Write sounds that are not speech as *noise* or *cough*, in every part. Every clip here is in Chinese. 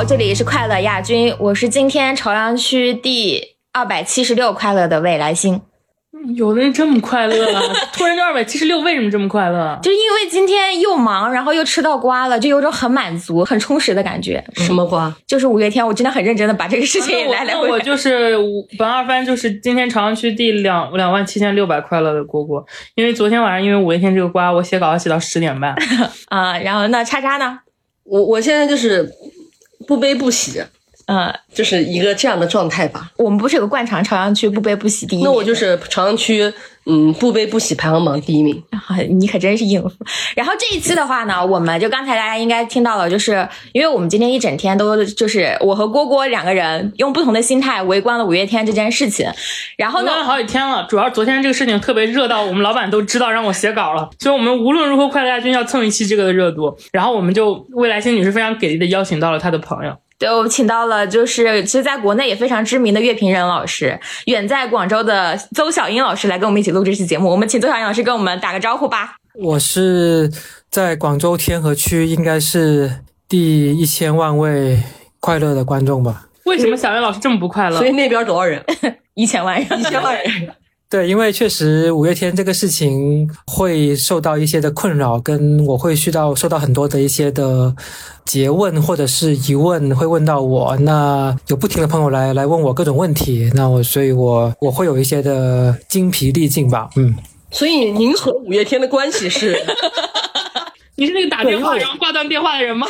好，这里是快乐亚军，我是今天朝阳区第二百七十六快乐的未来星。有的人这么快乐啊！*laughs* 突然就二百七十六，为什么这么快乐？就因为今天又忙，然后又吃到瓜了，就有种很满足、很充实的感觉。什么瓜？就是五月天，我真的很认真的把这个事情 *laughs* 来来回回。我就是本二番，就是今天朝阳区第两两万七千六百快乐的蝈蝈。因为昨天晚上因为五月天这个瓜，我写稿要写到十点半 *laughs* 啊。然后那叉叉呢？我我现在就是不悲不喜。嗯，就是一个这样的状态吧。我们不是有个惯常朝阳区不悲不喜第一，那我就是朝阳区嗯不悲不喜排行榜第一名。你可真是应付。然后这一期的话呢，我们就刚才大家应该听到了，就是因为我们今天一整天都就是我和郭郭两个人用不同的心态围观了五月天这件事情。然后呢，了好几天了，主要昨天这个事情特别热到我们老板都知道让我写稿了，所以我们无论如何快乐亚军要蹭一期这个的热度。然后我们就未来星女士非常给力的邀请到了她的朋友。对，我请到了，就是其实在国内也非常知名的乐评人老师，远在广州的邹小英老师来跟我们一起录这期节目。我们请邹小英老师跟我们打个招呼吧。我是在广州天河区，应该是第一千万位快乐的观众吧？为什么小英老师这么不快乐？所以那边多少人？*laughs* 一千万人，一千万人。对，因为确实五月天这个事情会受到一些的困扰，跟我会需到受到很多的一些的诘问或者是疑问，会问到我。那有不停的朋友来来问我各种问题，那我所以，我我会有一些的精疲力尽吧。嗯，所以您和五月天的关系是？*laughs* 你是那个打电话然后挂断电话的人吗？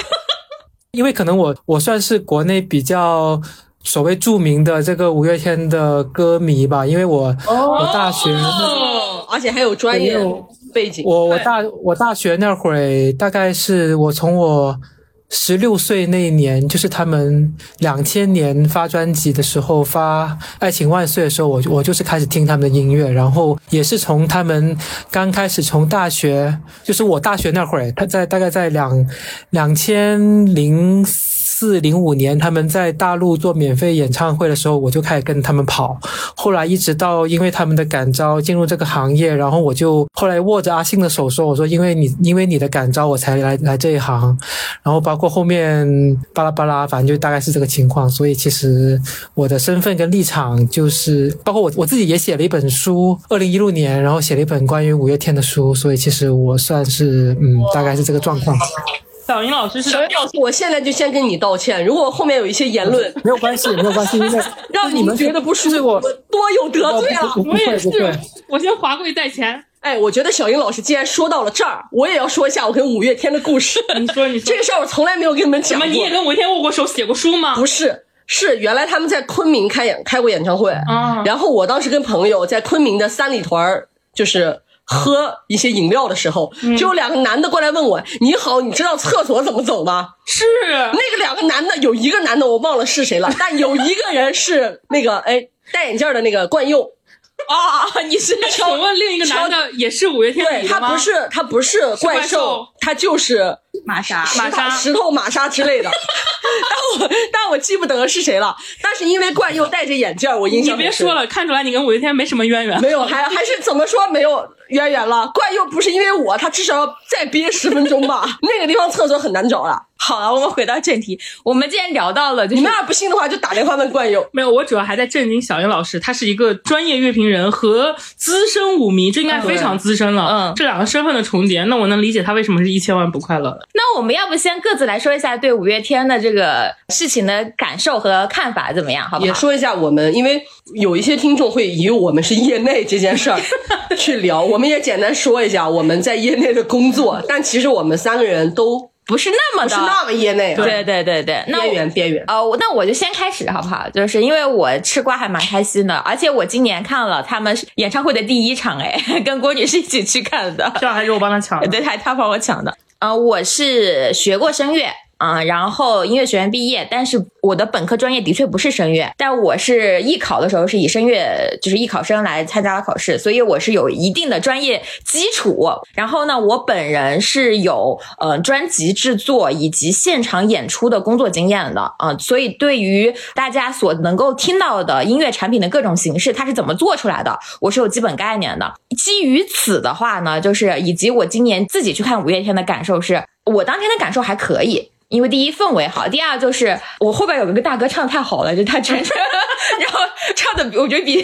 因为可能我我算是国内比较。所谓著名的这个五月天的歌迷吧，因为我我大学，而且还有专业背景。我我大我大学那会儿，大概是我从我十六岁那一年，就是他们两千年发专辑的时候，发《爱情万岁》的时候，我我就是开始听他们的音乐，然后也是从他们刚开始从大学，就是我大学那会儿，他在大概在两两千零。四零五年，他们在大陆做免费演唱会的时候，我就开始跟他们跑。后来一直到因为他们的感召进入这个行业，然后我就后来握着阿信的手说：“我说因为你因为你的感召，我才来来这一行。”然后包括后面巴拉巴拉，反正就大概是这个情况。所以其实我的身份跟立场就是，包括我我自己也写了一本书，二零一六年，然后写了一本关于五月天的书。所以其实我算是嗯，大概是这个状况。小英老师是，我现在就先跟你道歉。如果后面有一些言论，没有关系，没有关系，因为 *laughs* 让你们觉得不舒服，我多有得罪了。我也是，我先华贵带钱。哎，我觉得小英老师既然说到了这儿，我也要说一下我跟五月天的故事。你说，你 *laughs* 说这个事儿我从来没有跟你们讲过。你也跟五月天握过手，写过书吗？不是，是原来他们在昆明开演开过演唱会啊。然后我当时跟朋友在昆明的三里屯儿就是。喝一些饮料的时候，就有两个男的过来问我：“你好，你知道厕所怎么走吗？”是那个两个男的，有一个男的我忘了是谁了，*laughs* 但有一个人是那个哎戴眼镜的那个冠佑。啊，你是请问另一个男的也是五月天对他不是他不是怪兽，他就是玛莎、玛莎、石头、玛莎之类的。*laughs* 但我但我记不得是谁了。但是因为冠佑戴着眼镜，我印象你别说了，看出来你跟五月天没什么渊源。没有，还还是怎么说没有？渊源了，冠佑不是因为我，他至少要再憋十分钟吧。*laughs* 那个地方厕所很难找了。好了，我们回到正题。我们既然聊到了，你们要不信的话，就打电话问冠佑。没有，我主要还在震惊小英老师，他是一个专业乐评人和资深舞迷，这应该非常资深了。嗯，这两个身份的重叠，那我能理解他为什么是一千万不快乐了。那我们要不先各自来说一下对五月天的这个事情的感受和看法怎么样？好不好？也说一下我们，因为有一些听众会以我们是业内这件事儿 *laughs* 去聊，我们也简单说一下我们在业内的工作，但其实我们三个人都。不是那么的，是那么业内，对对对对，边缘边缘。哦，那我就先开始好不好？就是因为我吃瓜还蛮开心的，而且我今年看了他们演唱会的第一场，哎，*laughs* 跟郭女士一起去看的，票还是我帮她抢的，对，还她帮我抢的。呃，我是学过声乐。啊，然后音乐学院毕业，但是我的本科专业的确不是声乐，但我是艺考的时候是以声乐就是艺考生来参加了考试，所以我是有一定的专业基础。然后呢，我本人是有呃专辑制作以及现场演出的工作经验的啊、所以对于大家所能够听到的音乐产品的各种形式，它是怎么做出来的，我是有基本概念的。基于此的话呢，就是以及我今年自己去看五月天的感受是，我当天的感受还可以。因为第一氛围好，第二就是我后边有一个大哥唱的太好了，就他全程，然后唱的我觉得比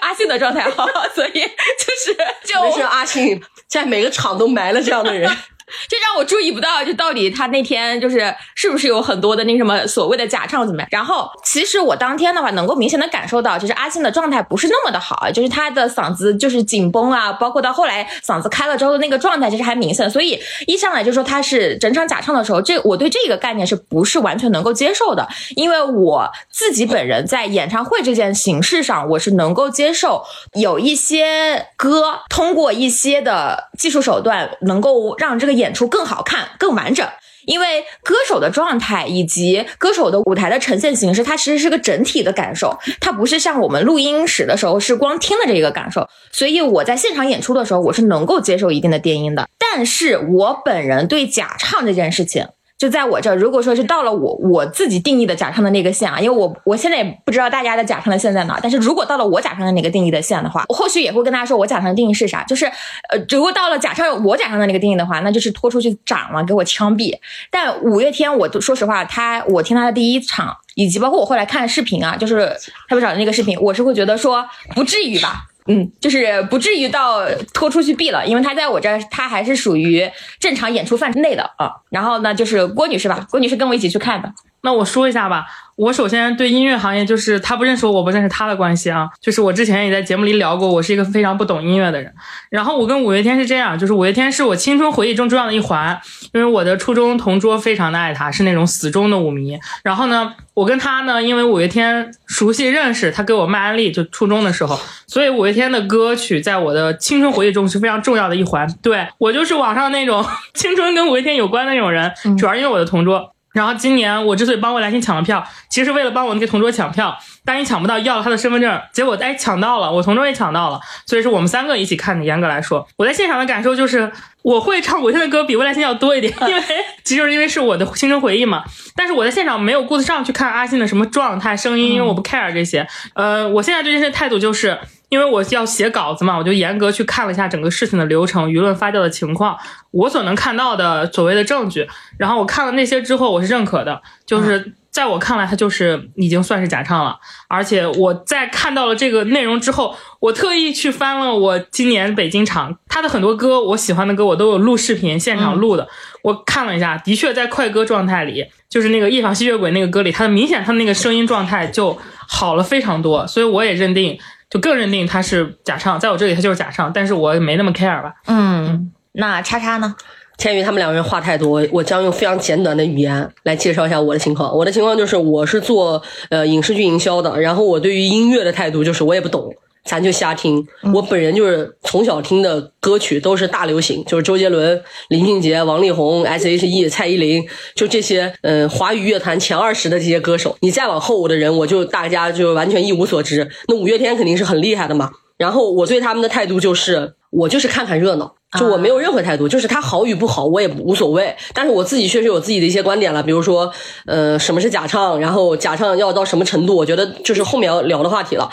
阿信的状态好，所以就是就是，阿信在每个场都埋了这样的人。*laughs* 这让我注意不到，就到底他那天就是是不是有很多的那什么所谓的假唱怎么样？然后其实我当天的话，能够明显的感受到，就是阿信的状态不是那么的好，就是他的嗓子就是紧绷啊，包括到后来嗓子开了之后的那个状态，其实还明显。所以一上来就说他是整场假唱的时候，这我对这个概念是不是完全能够接受的？因为我自己本人在演唱会这件形式上，我是能够接受有一些歌通过一些的技术手段，能够让这个演出更好看、更完整。因为歌手的状态以及歌手的舞台的呈现形式，它其实是个整体的感受，它不是像我们录音室的时候是光听的这个感受。所以我在现场演出的时候，我是能够接受一定的电音的。但是我本人对假唱这件事情，就在我这，如果说是到了我我自己定义的假唱的那个线啊，因为我我现在也不知道大家的假唱的线在哪，但是如果到了我假唱的那个定义的线的话，我后续也会跟大家说我假唱的定义是啥。就是呃，如果到了假唱我假唱的那个定义的话，那就是拖出去斩了，给我枪毙。但五月天，我都说实话，他我听他的第一场，以及包括我后来看视频啊，就是特别找的那个视频，我是会觉得说不至于吧。嗯，就是不至于到拖出去毙了，因为他在我这儿，他还是属于正常演出范围内的啊。然后呢，就是郭女士吧，郭女士跟我一起去看的。那我说一下吧，我首先对音乐行业就是他不认识我，我不认识他的关系啊。就是我之前也在节目里聊过，我是一个非常不懂音乐的人。然后我跟五月天是这样，就是五月天是我青春回忆中重要的一环，因为我的初中同桌非常的爱他，是那种死忠的舞迷。然后呢，我跟他呢，因为五月天熟悉认识，他给我卖安利，就初中的时候，所以五月天的歌曲在我的青春回忆中是非常重要的一环。对我就是网上那种 *laughs* 青春跟五月天有关的那种人，主要因为我的同桌。然后今年我之所以帮未来星抢了票，其实是为了帮我那个同桌抢票，但一抢不到，要了他的身份证，结果哎抢到了，我同桌也抢到了，所以是我们三个一起看的。严格来说，我在现场的感受就是，我会唱五月天的歌比未来星要多一点，*laughs* 因为其实是因为是我的青春回忆嘛。但是我在现场没有顾得上去看阿信的什么状态、声音，因为我不 care 这些。呃，我现在对这些态度就是。因为我要写稿子嘛，我就严格去看了一下整个事情的流程、舆论发酵的情况，我所能看到的所谓的证据。然后我看了那些之后，我是认可的，就是在我看来，它就是已经算是假唱了。而且我在看到了这个内容之后，我特意去翻了我今年北京场他的很多歌，我喜欢的歌我都有录视频，现场录的。我看了一下，的确在快歌状态里，就是那个《夜访吸血鬼》那个歌里，他的明显他那个声音状态就好了非常多，所以我也认定。就更认定他是假唱，在我这里他就是假唱，但是我没那么 care 吧。嗯，那叉叉呢？鉴于他们两个人话太多，我将用非常简短的语言来介绍一下我的情况。我的情况就是，我是做呃影视剧营销的，然后我对于音乐的态度就是我也不懂，咱就瞎听。我本人就是从小听的歌曲都是大流行，就是周杰伦、林俊杰、王力宏、S.H.E、蔡依林，就这些嗯、呃、华语乐坛前二十的这些歌手。你再往后的人，我就大家就完全一无所知。那五月天肯定是很厉害的嘛。然后我对他们的态度就是，我就是看看热闹。就我没有任何态度，就是他好与不好我也无所谓，但是我自己确实有自己的一些观点了，比如说，呃，什么是假唱，然后假唱要到什么程度，我觉得就是后面要聊的话题了。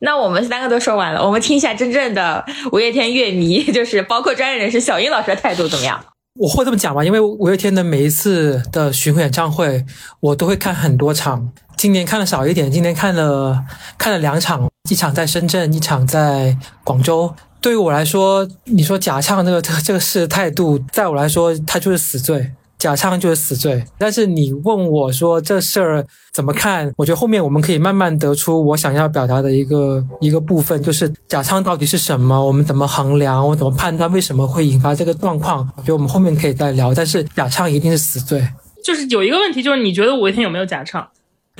那我们三个都说完了，我们听一下真正的五月天乐迷，*laughs* 就是包括专业人士小英老师的态度怎么样？我会这么讲吧，因为五月天的每一次的巡回演唱会，我都会看很多场。今年看的少一点，今年看了看了两场，一场在深圳，一场在广州。对于我来说，你说假唱这个这个事态度，在我来说，它就是死罪。假唱就是死罪，但是你问我说这事儿怎么看？我觉得后面我们可以慢慢得出我想要表达的一个一个部分，就是假唱到底是什么？我们怎么衡量？我怎么判断为什么会引发这个状况？我觉得我们后面可以再聊。但是假唱一定是死罪。就是有一个问题，就是你觉得五月天有没有假唱？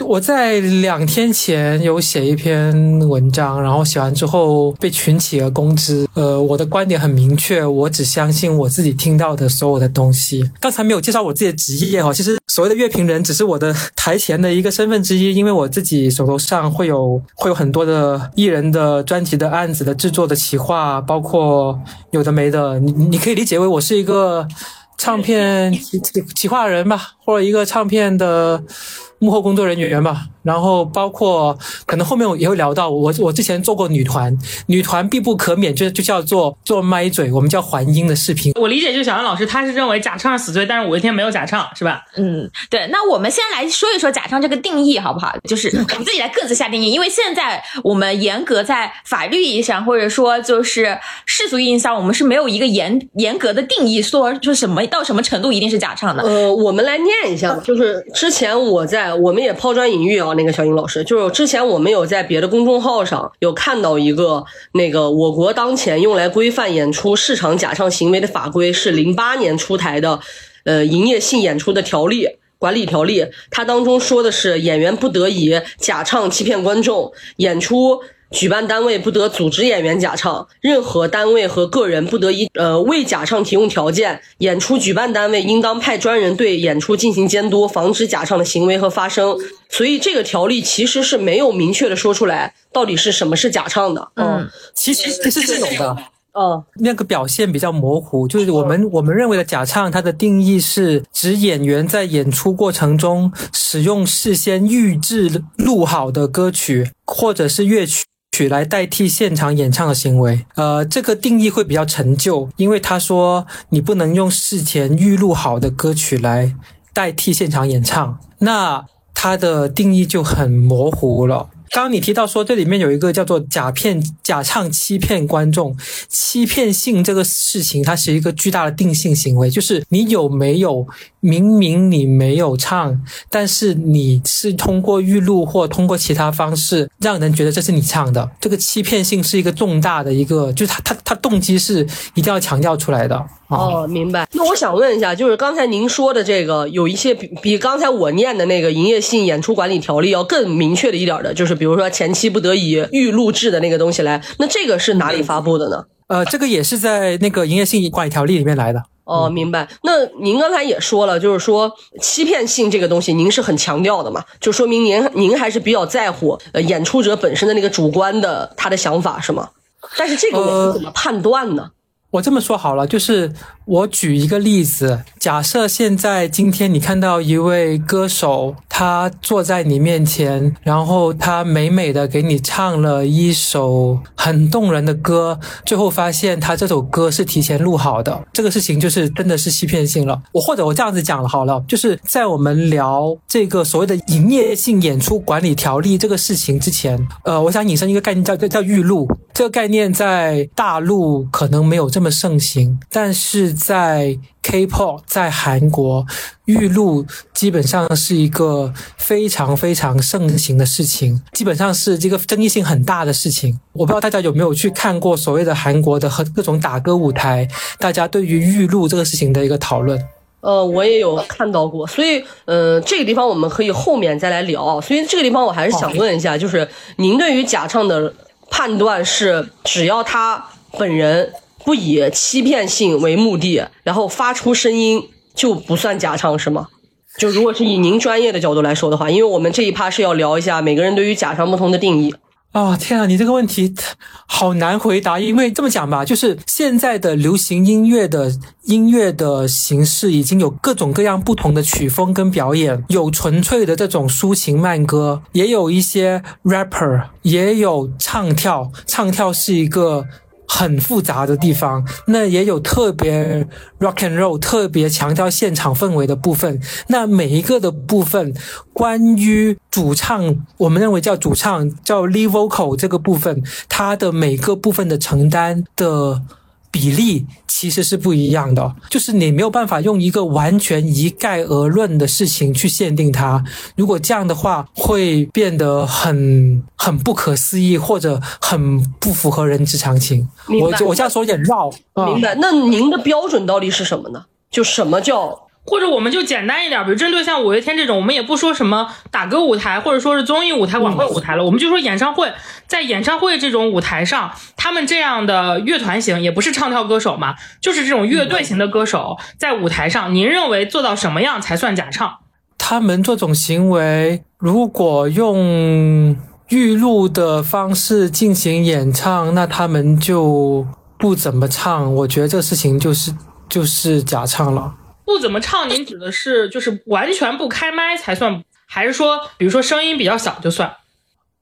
我在两天前有写一篇文章，然后写完之后被群起而攻之。呃，我的观点很明确，我只相信我自己听到的所有的东西。刚才没有介绍我自己的职业哈，其实所谓的乐评人只是我的台前的一个身份之一，因为我自己手头上会有会有很多的艺人的专辑的案子的制作的企划，包括有的没的，你你可以理解为我是一个唱片企企划人吧，或者一个唱片的。幕后工作人员吧，然后包括可能后面我也会聊到我我之前做过女团，女团必不可免就就叫做做麦嘴，我们叫还音的视频。我理解就是小杨老师他是认为假唱是死罪，但是五月天没有假唱是吧？嗯，对。那我们先来说一说假唱这个定义好不好？就是我们自己来各自下定义，因为现在我们严格在法律意义上或者说就是世俗意义上，我们是没有一个严严格的定义说就是什么到什么程度一定是假唱的。呃，我们来念一下吧，就是之前我在。我们也抛砖引玉啊，那个小英老师，就是之前我们有在别的公众号上有看到一个那个我国当前用来规范演出市场假唱行为的法规是零八年出台的，呃，营业性演出的条例管理条例，它当中说的是演员不得以假唱欺骗观众，演出。举办单位不得组织演员假唱，任何单位和个人不得以呃为假唱提供条件。演出举办单位应当派专人对演出进行监督，防止假唱的行为和发生。所以这个条例其实是没有明确的说出来到底是什么是假唱的。嗯，其实其实是有的。哦，那个表现比较模糊，就是我们我们认为的假唱，它的定义是指演员在演出过程中使用事先预制录好的歌曲或者是乐曲。曲来代替现场演唱的行为，呃，这个定义会比较陈旧，因为他说你不能用事前预录好的歌曲来代替现场演唱，那它的定义就很模糊了。刚刚你提到说这里面有一个叫做假骗、假唱欺骗观众、欺骗性这个事情，它是一个巨大的定性行为，就是你有没有明明你没有唱，但是你是通过预录或通过其他方式让人觉得这是你唱的，这个欺骗性是一个重大的一个，就是他他他动机是一定要强调出来的。哦，明白。那我想问一下，就是刚才您说的这个，有一些比比刚才我念的那个营业性演出管理条例要更明确的一点的，就是比如说前期不得已预录制的那个东西来。那这个是哪里发布的呢？呃，这个也是在那个营业性管理条例里面来的。哦，明白。那您刚才也说了，就是说欺骗性这个东西，您是很强调的嘛？就说明您您还是比较在乎呃演出者本身的那个主观的他的想法是吗？但是这个我们怎么判断呢？我这么说好了，就是我举一个例子，假设现在今天你看到一位歌手，他坐在你面前，然后他美美的给你唱了一首很动人的歌，最后发现他这首歌是提前录好的，这个事情就是真的是欺骗性了。我或者我这样子讲了好了，就是在我们聊这个所谓的营业性演出管理条例这个事情之前，呃，我想引申一个概念叫叫叫预录，这个概念在大陆可能没有这么盛行，但是在 K-pop 在韩国预录基本上是一个非常非常盛行的事情，基本上是这个争议性很大的事情。我不知道大家有没有去看过所谓的韩国的和各种打歌舞台，大家对于预录这个事情的一个讨论。呃，我也有看到过，所以呃，这个地方我们可以后面再来聊。所以这个地方我还是想问一下，就是您对于假唱的判断是，只要他本人。不以欺骗性为目的，然后发出声音就不算假唱是吗？就如果是以您专业的角度来说的话，因为我们这一趴是要聊一下每个人对于假唱不同的定义。啊，天啊，你这个问题好难回答，因为这么讲吧，就是现在的流行音乐的音乐的形式已经有各种各样不同的曲风跟表演，有纯粹的这种抒情慢歌，也有一些 rapper，也有唱跳，唱跳是一个。很复杂的地方，那也有特别 rock and roll，特别强调现场氛围的部分。那每一个的部分，关于主唱，我们认为叫主唱，叫 lead vocal 这个部分，它的每个部分的承担的。比例其实是不一样的，就是你没有办法用一个完全一概而论的事情去限定它。如果这样的话，会变得很很不可思议，或者很不符合人之常情。我我这样说有点绕。明白？那您的标准到底是什么呢？就什么叫或者我们就简单一点，比如针对像五月天这种，我们也不说什么打歌舞台，或者说是综艺舞台、晚会舞台了，我们就说演唱会，在演唱会这种舞台上，他们这样的乐团型也不是唱跳歌手嘛，就是这种乐队型的歌手在舞台上，您认为做到什么样才算假唱？他们这种行为，如果用预录的方式进行演唱，那他们就不怎么唱。我觉得这个事情就是就是假唱了。不怎么唱，您指的是就是完全不开麦才算，还是说比如说声音比较小就算？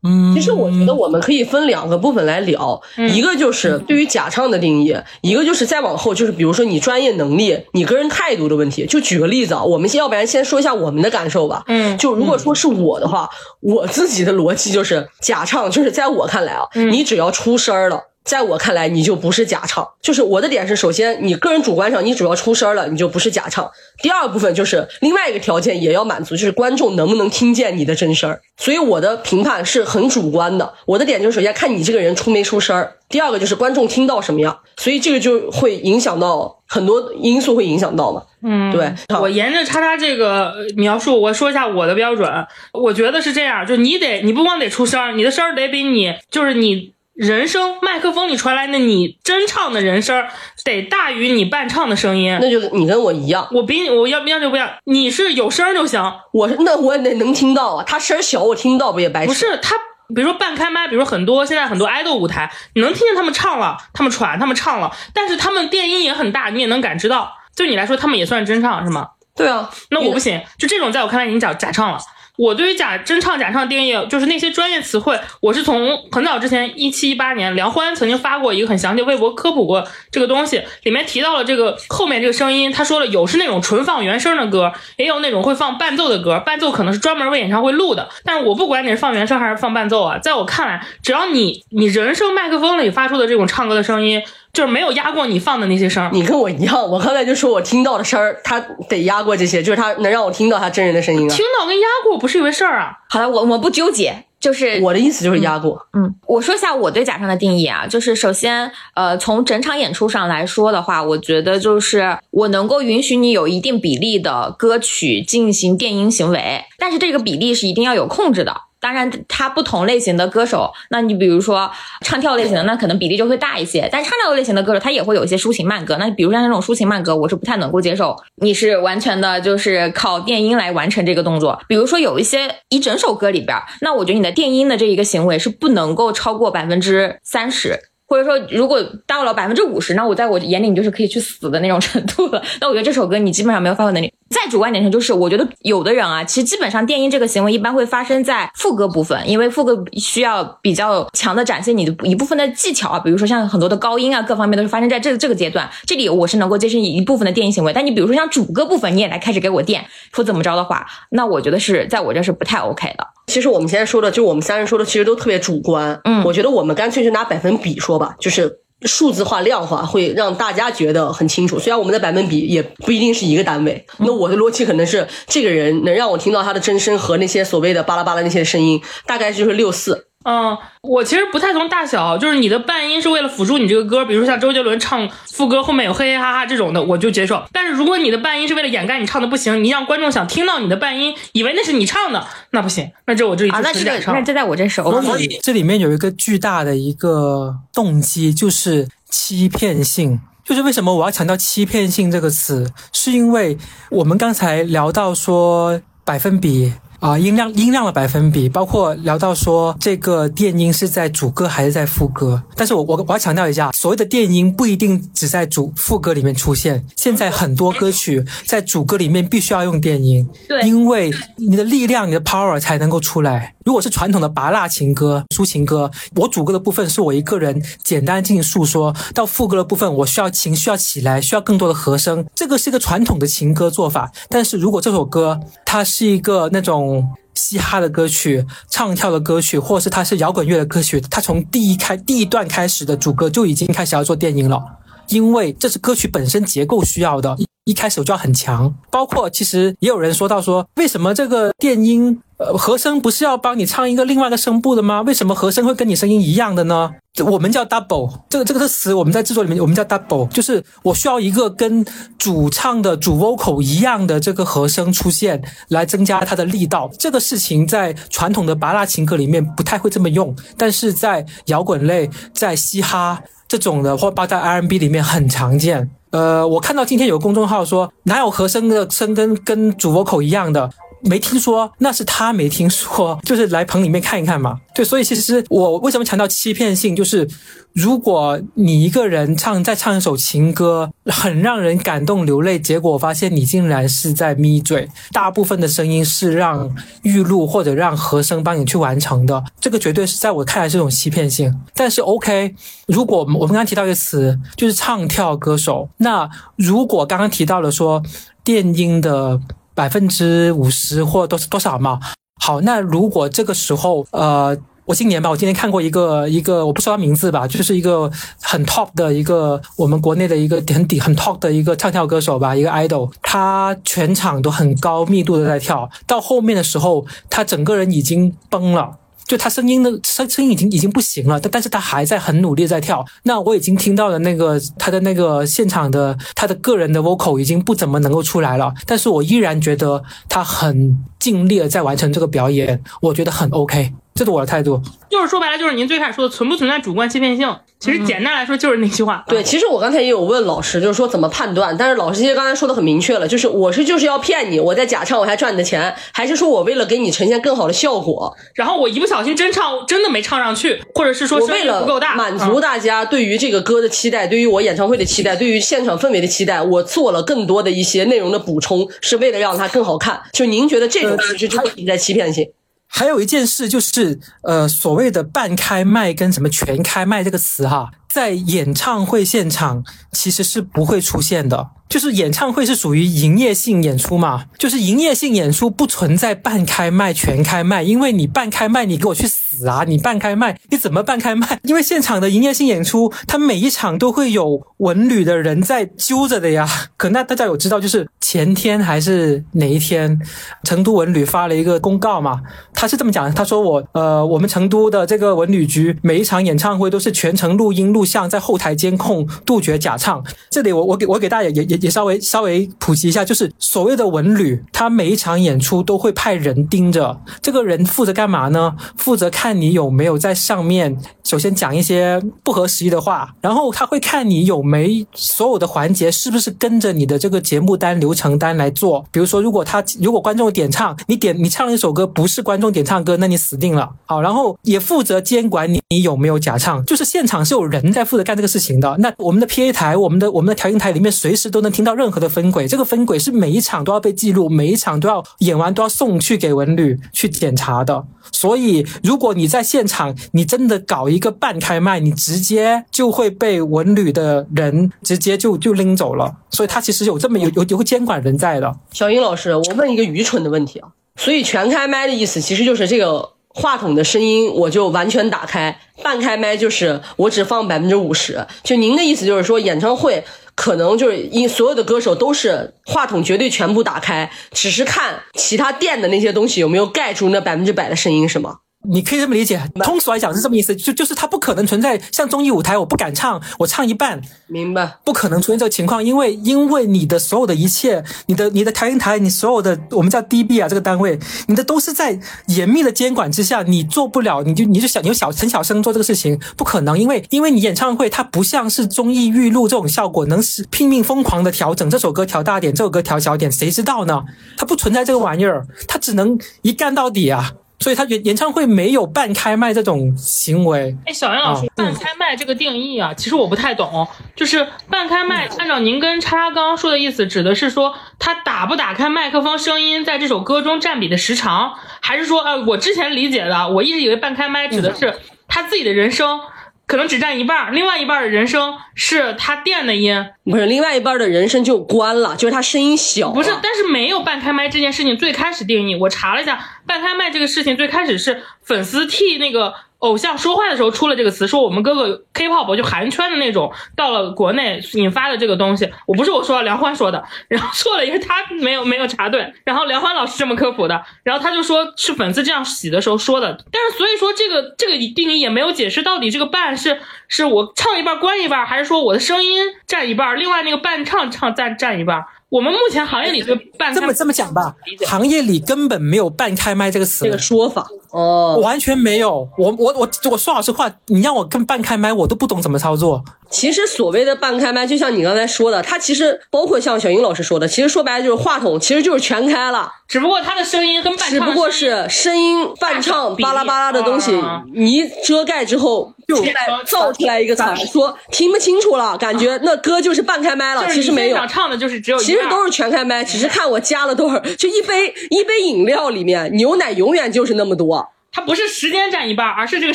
嗯，其实我觉得我们可以分两个部分来聊，一个就是对于假唱的定义，一个就是再往后就是比如说你专业能力、你个人态度的问题。就举个例子啊，我们先要不然先说一下我们的感受吧。嗯，就如果说是我的话，我自己的逻辑就是假唱，就是在我看来啊，你只要出声儿了。在我看来，你就不是假唱。就是我的点是，首先你个人主观上，你主要出声了，你就不是假唱。第二部分就是另外一个条件也要满足，就是观众能不能听见你的真声儿。所以我的评判是很主观的。我的点就是，首先看你这个人出没出声儿，第二个就是观众听到什么样。所以这个就会影响到很多因素，会影响到嘛。嗯，对。我沿着叉叉这个描述，我说一下我的标准。我觉得是这样，就你得，你不光得出声，你的声儿得比你，就是你。人声麦克风里传来的你真唱的人声得大于你伴唱的声音，那就你跟我一样，我比你我要不要就不要，你是有声就行，我那我也得能听到啊，他声小我听到不也白不是他，比如说半开麦，比如说很多现在很多爱豆舞台，你能听见他们唱了，他们传，他们唱了，但是他们电音也很大，你也能感知到，对你来说他们也算真唱是吗？对啊，那我不行，就这种在我看来已经假假唱了。我对于假真唱假唱定义，就是那些专业词汇，我是从很早之前一七一八年，梁欢曾经发过一个很详细的微博科普过这个东西，里面提到了这个后面这个声音，他说了有是那种纯放原声的歌，也有那种会放伴奏的歌，伴奏可能是专门为演唱会录的，但是我不管你是放原声还是放伴奏啊，在我看来，只要你你人声麦克风里发出的这种唱歌的声音。就是没有压过你放的那些声儿，你跟我一样，我刚才就说我听到的声儿，他得压过这些，就是他能让我听到他真人的声音啊。听到跟压过不是一回事儿啊。好了，我我不纠结，就是我的意思就是压过。嗯，我说一下我对假唱的定义啊，就是首先，呃，从整场演出上来说的话，我觉得就是我能够允许你有一定比例的歌曲进行电音行为，但是这个比例是一定要有控制的。当然，他不同类型的歌手，那你比如说唱跳类型的，那可能比例就会大一些。但唱跳类型的歌手，他也会有一些抒情慢歌。那比如像这种抒情慢歌，我是不太能够接受。你是完全的就是靠电音来完成这个动作。比如说有一些一整首歌里边，那我觉得你的电音的这一个行为是不能够超过百分之三十。或者说，如果到了百分之五十，那我在我眼里你就是可以去死的那种程度了。*laughs* 那我觉得这首歌你基本上没有发挥能力。再主观点上，就是我觉得有的人啊，其实基本上电音这个行为一般会发生在副歌部分，因为副歌需要比较强的展现你的一部分的技巧啊，比如说像很多的高音啊，各方面都是发生在这这个阶段。这里我是能够接受一部分的电音行为，但你比如说像主歌部分，你也来开始给我电或怎么着的话，那我觉得是在我这是不太 OK 的。其实我们现在说的，就我们三人说的，其实都特别主观。嗯，我觉得我们干脆就拿百分比说吧，就是数字化、量化，会让大家觉得很清楚。虽然我们的百分比也不一定是一个单位，那我的逻辑可能是，这个人能让我听到他的真声和那些所谓的巴拉巴拉那些声音，大概就是六四。嗯，我其实不太从大小，就是你的半音是为了辅助你这个歌，比如说像周杰伦唱副歌后面有嘿嘿哈哈这种的，我就接受。但是如果你的半音是为了掩盖你唱的不行，你让观众想听到你的半音，以为那是你唱的，那不行，那这我这里就那这那这在我这是 OK。这里面有一个巨大的一个动机，就是欺骗性。就是为什么我要强调欺骗性这个词，是因为我们刚才聊到说百分比。啊，音量音量的百分比，包括聊到说这个电音是在主歌还是在副歌，但是我我我要强调一下，所谓的电音不一定只在主副歌里面出现，现在很多歌曲在主歌里面必须要用电音，对，因为你的力量、你的 power 才能够出来。如果是传统的拔辣情歌、抒情歌，我主歌的部分是我一个人简单进行诉说，到副歌的部分我需要情绪要起来，需要更多的和声，这个是一个传统的情歌做法。但是如果这首歌它是一个那种嘻哈的歌曲、唱跳的歌曲，或是它是摇滚乐的歌曲，它从第一开第一段开始的主歌就已经开始要做电音了，因为这是歌曲本身结构需要的。一开始就要很强。包括其实也有人说到说，为什么这个电音呃和声不是要帮你唱一个另外一个声部的吗？为什么和声会跟你声音一样的呢？我们叫 double，这个这个词我们在制作里面我们叫 double，就是我需要一个跟主唱的主 vocal 一样的这个和声出现，来增加它的力道。这个事情在传统的拔拉情歌里面不太会这么用，但是在摇滚类、在嘻哈这种的，或包括在 R&B 里面很常见。呃，我看到今天有公众号说哪有和声的声跟跟主播口一样的。没听说，那是他没听说，就是来棚里面看一看嘛。对，所以其实我为什么强调欺骗性，就是如果你一个人唱再唱一首情歌，很让人感动流泪，结果发现你竟然是在眯嘴，大部分的声音是让预录或者让和声帮你去完成的，这个绝对是在我看来是一种欺骗性。但是 OK，如果我们刚刚提到一个词，就是唱跳歌手，那如果刚刚提到了说电音的。百分之五十或多多少嘛？好，那如果这个时候，呃，我今年吧，我今年看过一个一个，我不说他名字吧，就是一个很 top 的一个我们国内的一个很底很 top 的一个唱跳歌手吧，一个 idol，他全场都很高密度的在跳，到后面的时候，他整个人已经崩了。就他声音的声声音已经已经不行了，但但是他还在很努力在跳。那我已经听到了那个他的那个现场的他的个人的 vocal 已经不怎么能够出来了，但是我依然觉得他很尽力的在完成这个表演，我觉得很 OK。这是我的态度，就是说白了，就是您最开始说的存不存在主观欺骗性？其实简单来说就是那句话。对，其实我刚才也有问老师，就是说怎么判断，但是老师其实刚才说的很明确了，就是我是就是要骗你，我在假唱我还赚你的钱，还是说我为了给你呈现更好的效果，然后我一不小心真唱真的没唱上去，或者是说我为了不够大，满足大家对于这个歌的期待，对于我演唱会的期待，对于现场氛围的期待，我做了更多的一些内容的补充，是为了让它更好看。就您觉得这种其实就存在欺骗性？还有一件事就是，呃，所谓的半开麦跟什么全开麦这个词哈，在演唱会现场其实是不会出现的。就是演唱会是属于营业性演出嘛，就是营业性演出不存在半开麦全开麦，因为你半开麦你给我去死啊！你半开麦你怎么半开麦？因为现场的营业性演出，它每一场都会有文旅的人在揪着的呀。可那大家有知道，就是前天还是哪一天，成都文旅发了一个公告嘛？他是这么讲，他说我呃，我们成都的这个文旅局每一场演唱会都是全程录音录像，在后台监控，杜绝假唱。这里我我给我给大家也也。也稍微稍微普及一下，就是所谓的文旅，他每一场演出都会派人盯着，这个人负责干嘛呢？负责看你有没有在上面，首先讲一些不合时宜的话，然后他会看你有没所有的环节是不是跟着你的这个节目单流程单来做。比如说，如果他如果观众点唱，你点你唱了一首歌不是观众点唱歌，那你死定了。好，然后也负责监管你你有没有假唱，就是现场是有人人在负责干这个事情的。那我们的 PA 台，我们的我们的调音台里面随时都能。听到任何的分轨，这个分轨是每一场都要被记录，每一场都要演完都要送去给文旅去检查的。所以，如果你在现场，你真的搞一个半开麦，你直接就会被文旅的人直接就就拎走了。所以，他其实有这么有有有个监管人在的。小英老师，我问一个愚蠢的问题啊，所以全开麦的意思其实就是这个话筒的声音我就完全打开，半开麦就是我只放百分之五十。就您的意思就是说演唱会。可能就是一所有的歌手都是话筒绝对全部打开，只是看其他店的那些东西有没有盖住那百分之百的声音，是吗？你可以这么理解，通俗来讲是这么意思，就就是它不可能存在像综艺舞台，我不敢唱，我唱一半，明白？不可能出现这个情况，因为因为你的所有的一切，你的你的调音台，你所有的我们叫 DB 啊这个单位，你的都是在严密的监管之下，你做不了，你就你就想你就小很小声做这个事情，不可能，因为因为你演唱会它不像是综艺预录这种效果，能是拼命疯狂的调整这首歌调大点，这首歌调小点，谁知道呢？它不存在这个玩意儿，它只能一干到底啊。所以他演演唱会没有半开麦这种行为。哎，小杨老师，半开麦这个定义啊，其实我不太懂。就是半开麦，按照您跟叉叉刚刚说的意思，指的是说他打不打开麦克风，声音在这首歌中占比的时长，还是说，呃，我之前理解的，我一直以为半开麦指的是他自己的人声。可能只占一半，另外一半的人声是他垫的音，不是另外一半的人声就关了，就是他声音小。不是，但是没有半开麦这件事情最开始定义，我查了一下，半开麦这个事情最开始是粉丝替那个偶像说话的时候出了这个词，说我们哥哥 K-pop 就韩圈的那种到了国内引发的这个东西，我不是我说，梁欢说的，然后错了也是他没有没有查对，然后梁欢老师这么科普的，然后他就说是粉丝这样洗的时候说的，但是所以说这个这个定义也没有解释到底这个伴是是我唱一半关一半，还是说我的声音占一半，另外那个伴唱唱占占一半。我们目前行业里这个半这么这么讲吧，行业里根本没有半开麦这个词，这个说法哦，完全没有。我我我我说老实话，你让我跟半开麦，我都不懂怎么操作。其实所谓的半开麦，就像你刚才说的，它其实包括像小英老师说的，其实说白了就是话筒其实就是全开了，只不过它的声音跟半唱只不过是声音伴唱巴拉巴拉的东西，啊你一遮盖之后就造出来一个词儿，说听不清楚了，感觉那歌就是半开麦了，其实没有你现场。唱的就是只有其实都是全开麦，只是看我加了多少。就一杯一杯饮料里面，牛奶永远就是那么多。它不是时间占一半，而是这个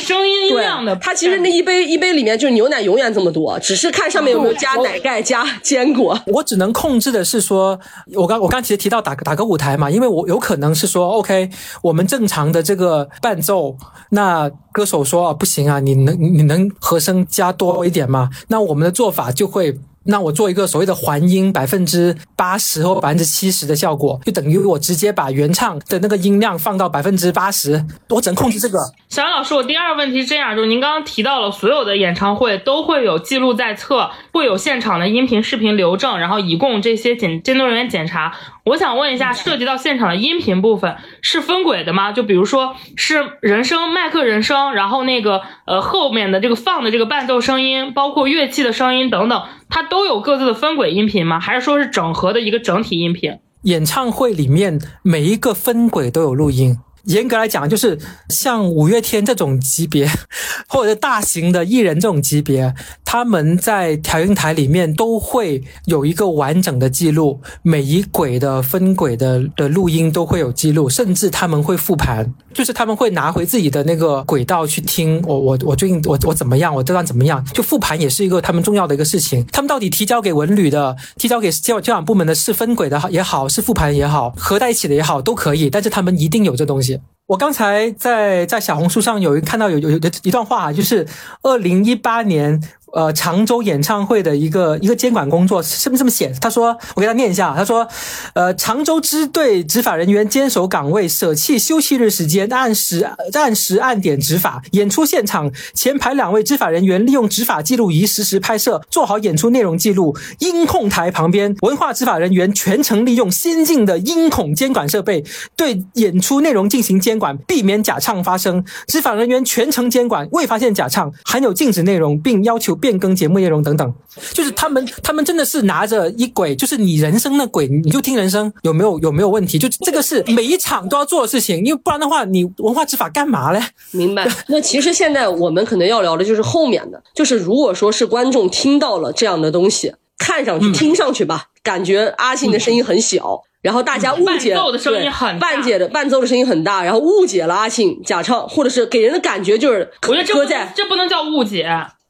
声音音量的，它其实那一杯一杯里面就是牛奶永远这么多，只是看上面有没有加奶盖、加 *laughs* 坚果。我只能控制的是说，我刚我刚其实提到打打歌舞台嘛，因为我有可能是说，OK，我们正常的这个伴奏，那歌手说、啊、不行啊，你能你能和声加多一点吗？那我们的做法就会。那我做一个所谓的还音百分之八十或百分之七十的效果，就等于我直接把原唱的那个音量放到百分之八十，我只能控制这个。小杨老师，我第二个问题是这样，就是您刚刚提到了所有的演唱会都会有记录在册，会有现场的音频、视频留证，然后以供这些检监督人员检查。我想问一下，涉及到现场的音频部分是分轨的吗？就比如说是人声、麦克人声，然后那个呃后面的这个放的这个伴奏声音，包括乐器的声音等等，它都有各自的分轨音频吗？还是说是整合的一个整体音频？演唱会里面每一个分轨都有录音。严格来讲，就是像五月天这种级别，*laughs* 或者大型的艺人这种级别，他们在调音台里面都会有一个完整的记录，每一轨的分轨的的录音都会有记录，甚至他们会复盘，就是他们会拿回自己的那个轨道去听，我我我最近我我怎么样，我这段怎么样，就复盘也是一个他们重要的一个事情。他们到底提交给文旅的，提交给交交响部门的是分轨的也好，是复盘也好，合在一起的也好，都可以，但是他们一定有这东西。我刚才在在小红书上有看到有有有一段话，就是二零一八年呃常州演唱会的一个一个监管工作是不是这么写？他说，我给他念一下，他说，呃，常州支队执法人员坚守岗位，舍弃休息日时间，按时按时按点执法。演出现场前排两位执法人员利用执法记录仪实时拍摄，做好演出内容记录。音控台旁边，文化执法人员全程利用先进的音孔监管设备，对演出内容进行监管，避免假唱发生。执法人员全程监管，未发现假唱、含有禁止内容，并要求变更节目内容等等。就是他们，他们真的是拿着一轨，就是你人生的轨，你就听人生有没有有没有问题？就这个是每一场都要做的事情，因为不然的话，你文化执法干嘛嘞？明白。*laughs* 那其实现在我们可能要聊的就是后面的，就是如果说是观众听到了这样的东西，看上去、嗯听上去吧，感觉阿信的声音很小。然后大家误解，伴奏的声音很大对伴解的伴奏的声音很大，然后误解了阿信假唱，或者是给人的感觉就是我觉得这不搁在这不能叫误解，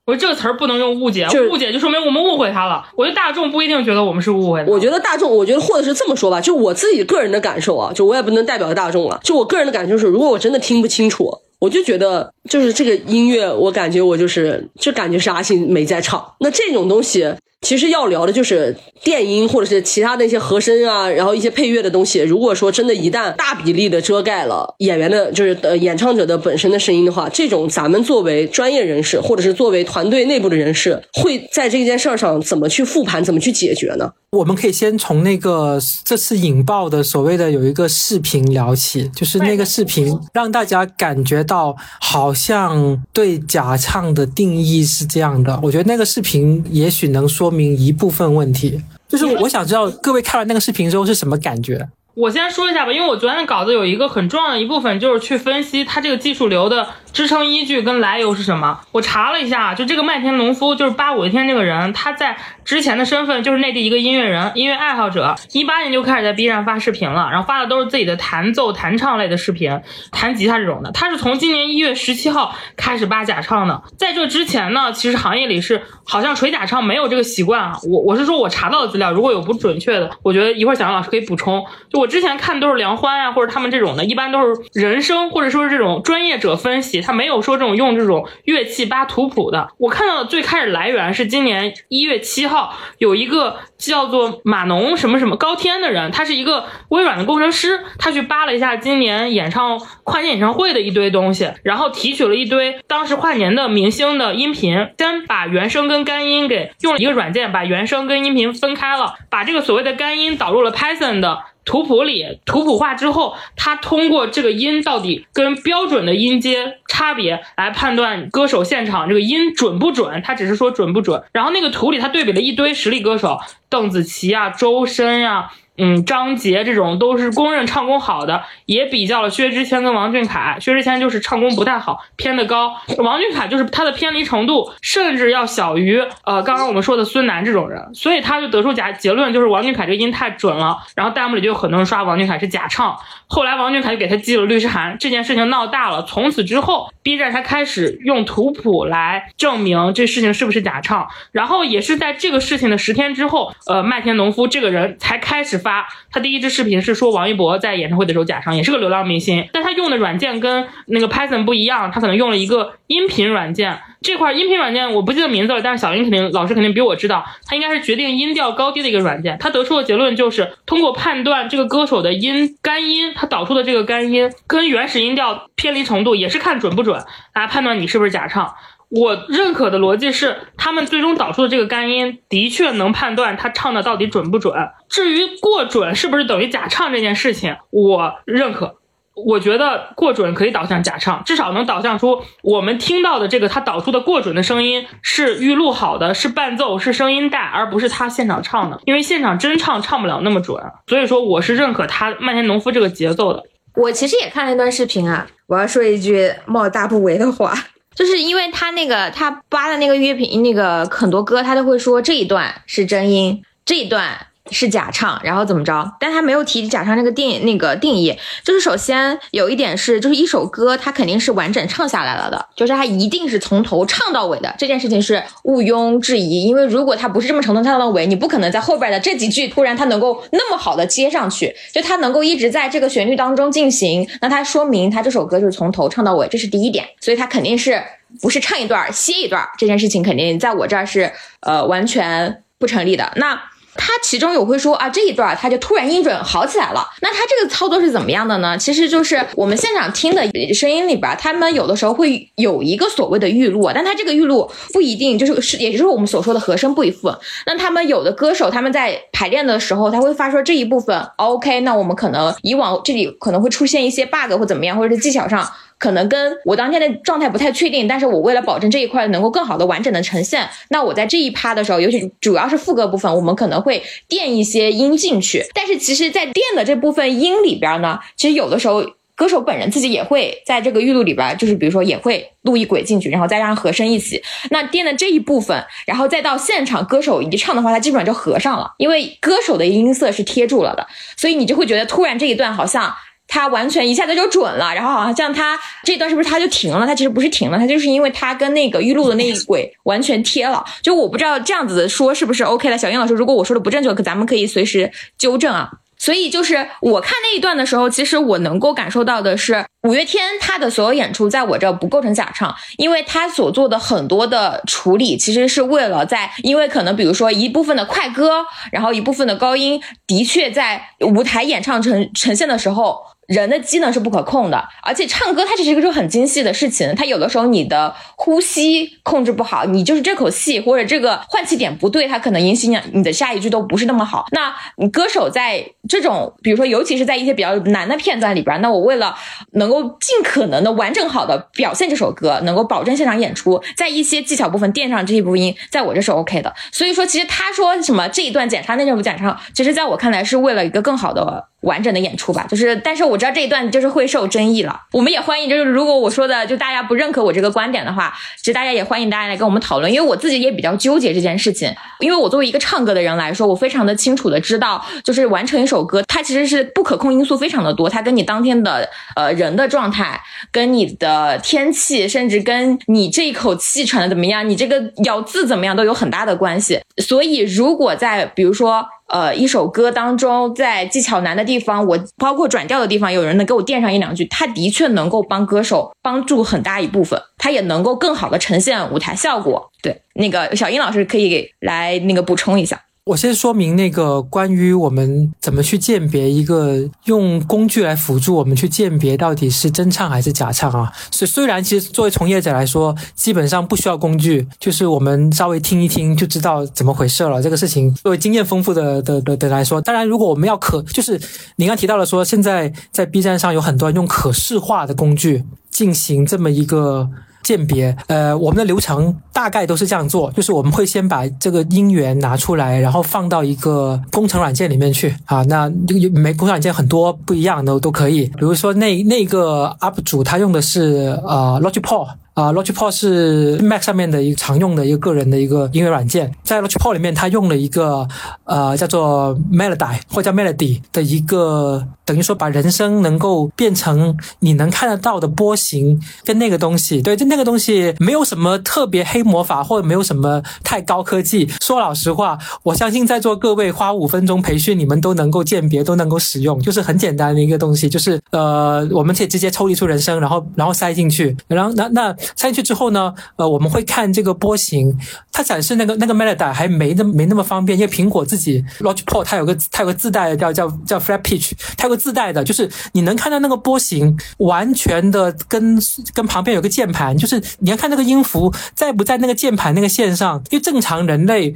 我说这个词儿不能用误解，就误解就说明我们误会他了。我觉得大众不一定觉得我们是误会的。我觉得大众，我觉得或者是这么说吧，就我自己个人的感受啊，就我也不能代表大众了。就我个人的感受是，如果我真的听不清楚，我就觉得就是这个音乐，我感觉我就是就感觉是阿信没在唱。那这种东西。其实要聊的就是电音或者是其他的一些和声啊，然后一些配乐的东西。如果说真的，一旦大比例的遮盖了演员的，就是呃演唱者的本身的声音的话，这种咱们作为专业人士或者是作为团队内部的人士，会在这件事儿上怎么去复盘，怎么去解决呢？我们可以先从那个这次引爆的所谓的有一个视频聊起，就是那个视频让大家感觉到好像对假唱的定义是这样的。我觉得那个视频也许能说明一部分问题。就是我想知道各位看完那个视频之后是什么感觉？我先说一下吧，因为我昨天的稿子有一个很重要的一部分就是去分析它这个技术流的支撑依据跟来由是什么。我查了一下，就这个麦田农夫，就是八五月天这个人，他在之前的身份就是内地一个音乐人、音乐爱好者，一八年就开始在 B 站发视频了，然后发的都是自己的弹奏、弹唱类的视频，弹吉他这种的。他是从今年一月十七号开始扒假唱的，在这之前呢，其实行业里是好像锤假唱没有这个习惯啊。我我是说我查到的资料，如果有不准确的，我觉得一会儿小杨老师可以补充。就我之前看都是梁欢啊，或者他们这种的，一般都是人声或者说是这种专业者分析，他没有说这种用这种乐器扒图谱的。我看到的最开始来源是今年一月七号，有一个叫做码农什么什么高天的人，他是一个微软的工程师，他去扒了一下今年演唱跨年演唱会的一堆东西，然后提取了一堆当时跨年的明星的音频，先把原声跟干音给用了一个软件把原声跟音频分开了，把这个所谓的干音导入了 Python 的。图谱里图谱化之后，他通过这个音到底跟标准的音阶差别来判断歌手现场这个音准不准，他只是说准不准。然后那个图里他对比了一堆实力歌手，邓紫棋啊、周深呀。嗯，张杰这种都是公认唱功好的，也比较了薛之谦跟王俊凯。薛之谦就是唱功不太好，偏的高；王俊凯就是他的偏离程度甚至要小于呃刚刚我们说的孙楠这种人，所以他就得出假结论，就是王俊凯这个音太准了。然后弹幕里就有很多人刷王俊凯是假唱。后来王俊凯就给他寄了律师函，这件事情闹大了。从此之后，B 站才开始用图谱来证明这事情是不是假唱。然后也是在这个事情的十天之后，呃，麦田农夫这个人才开始发他第一支视频，是说王一博在演唱会的时候假唱，也是个流量明星，但他用的软件跟那个 Python 不一样，他可能用了一个音频软件。这块音频软件我不记得名字了，但是小英肯定老师肯定比我知道，他应该是决定音调高低的一个软件。他得出的结论就是通过判断这个歌手的音干音，他导出的这个干音跟原始音调偏离程度也是看准不准来判断你是不是假唱。我认可的逻辑是，他们最终导出的这个干音的确能判断他唱的到底准不准。至于过准是不是等于假唱这件事情，我认可。我觉得过准可以导向假唱，至少能导向出我们听到的这个他导出的过准的声音是预录好的，是伴奏，是声音带，而不是他现场唱的。因为现场真唱唱不了那么准，所以说我是认可他漫天农夫这个节奏的。我其实也看了一段视频啊，我要说一句冒大不韪的话，就是因为他那个他扒的那个乐评，那个很多歌他都会说这一段是真音，这一段。是假唱，然后怎么着？但他没有提假唱这个定那个定义。就是首先有一点是，就是一首歌它肯定是完整唱下来了的，就是它一定是从头唱到尾的。这件事情是毋庸置疑，因为如果它不是这么从头唱到尾，你不可能在后边的这几句突然它能够那么好的接上去，就它能够一直在这个旋律当中进行，那它说明它这首歌就是从头唱到尾，这是第一点。所以它肯定是不是唱一段歇一段，这件事情肯定在我这儿是呃完全不成立的。那。他其中有会说啊，这一段他就突然音准好起来了。那他这个操作是怎么样的呢？其实就是我们现场听的声音里边，他们有的时候会有一个所谓的预录，但他这个预录不一定就是是，也就是我们所说的和声不一副。那他们有的歌手他们在排练的时候，他会发说这一部分 OK，那我们可能以往这里可能会出现一些 bug 或怎么样，或者是技巧上。可能跟我当天的状态不太确定，但是我为了保证这一块能够更好的完整的呈现，那我在这一趴的时候，尤其主要是副歌部分，我们可能会垫一些音进去。但是其实，在垫的这部分音里边呢，其实有的时候歌手本人自己也会在这个预录里边，就是比如说也会录一轨进去，然后再让和声一起。那垫的这一部分，然后再到现场歌手一唱的话，它基本上就合上了，因为歌手的音色是贴住了的，所以你就会觉得突然这一段好像。他完全一下子就准了，然后好像他这段是不是他就停了？他其实不是停了，他就是因为他跟那个预录的那一轨完全贴了。就我不知道这样子说是不是 OK 的。小英老师，如果我说的不正确，可咱们可以随时纠正啊。所以就是我看那一段的时候，其实我能够感受到的是，五月天他的所有演出在我这不构成假唱，因为他所做的很多的处理，其实是为了在，因为可能比如说一部分的快歌，然后一部分的高音，的确在舞台演唱呈呈现的时候。人的机能是不可控的，而且唱歌它只是一个很精细的事情。它有的时候你的呼吸控制不好，你就是这口气或者这个换气点不对，它可能影响你的下一句都不是那么好。那你歌手在这种，比如说尤其是在一些比较难的片段里边，那我为了能够尽可能的完整好的表现这首歌，能够保证现场演出，在一些技巧部分垫上这一部音，在我这是 OK 的。所以说，其实他说什么这一段检查那段不检查，其实在我看来是为了一个更好的。完整的演出吧，就是，但是我知道这一段就是会受争议了。我们也欢迎，就是如果我说的就大家不认可我这个观点的话，其实大家也欢迎大家来跟我们讨论，因为我自己也比较纠结这件事情。因为我作为一个唱歌的人来说，我非常的清楚的知道，就是完成一首歌，它其实是不可控因素非常的多，它跟你当天的呃人的状态，跟你的天气，甚至跟你这一口气喘的怎么样，你这个咬字怎么样都有很大的关系。所以如果在比如说。呃一首歌当中，在技巧难的地方，我包括转调的地方，有人能给我垫上一两句，他的确能够帮歌手帮助很大一部分，他也能够更好的呈现舞台效果。对，那个小英老师可以给来那个补充一下。我先说明那个关于我们怎么去鉴别一个用工具来辅助我们去鉴别到底是真唱还是假唱啊。所以虽然其实作为从业者来说，基本上不需要工具，就是我们稍微听一听就知道怎么回事了。这个事情作为经验丰富的的的的来说，当然如果我们要可，就是你刚提到了说现在在 B 站上有很多人用可视化的工具进行这么一个。鉴别，呃，我们的流程大概都是这样做，就是我们会先把这个音源拿出来，然后放到一个工程软件里面去啊。那有每工程软件很多不一样的都可以，比如说那那个 UP 主他用的是呃 Logic Pro。啊，Logic Pro 是 Mac 上面的一个常用的一个个人的一个音乐软件，在 Logic Pro 里面，它用了一个呃叫做 Melody 或者叫 Melody 的一个，等于说把人声能够变成你能看得到的波形跟那个东西，对，就那个东西没有什么特别黑魔法或者没有什么太高科技。说老实话，我相信在座各位花五分钟培训，你们都能够鉴别，都能够使用，就是很简单的一个东西，就是呃，我们可以直接抽离出人声，然后然后塞进去，然后那那。塞进去之后呢，呃，我们会看这个波形，它展示那个那个 melody 还没那么没那么方便，因为苹果自己 Logic Pro 它有个它有个自带的叫叫叫 Flat Pitch，它有个自带的，就是你能看到那个波形完全的跟跟旁边有个键盘，就是你要看那个音符在不在那个键盘那个线上，因为正常人类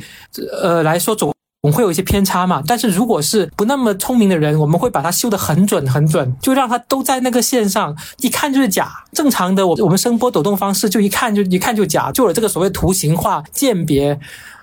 呃来说总。总会有一些偏差嘛，但是如果是不那么聪明的人，我们会把它修得很准很准，就让它都在那个线上，一看就是假。正常的我我们声波抖动方式，就一看就一看就假，就有这个所谓图形化鉴别，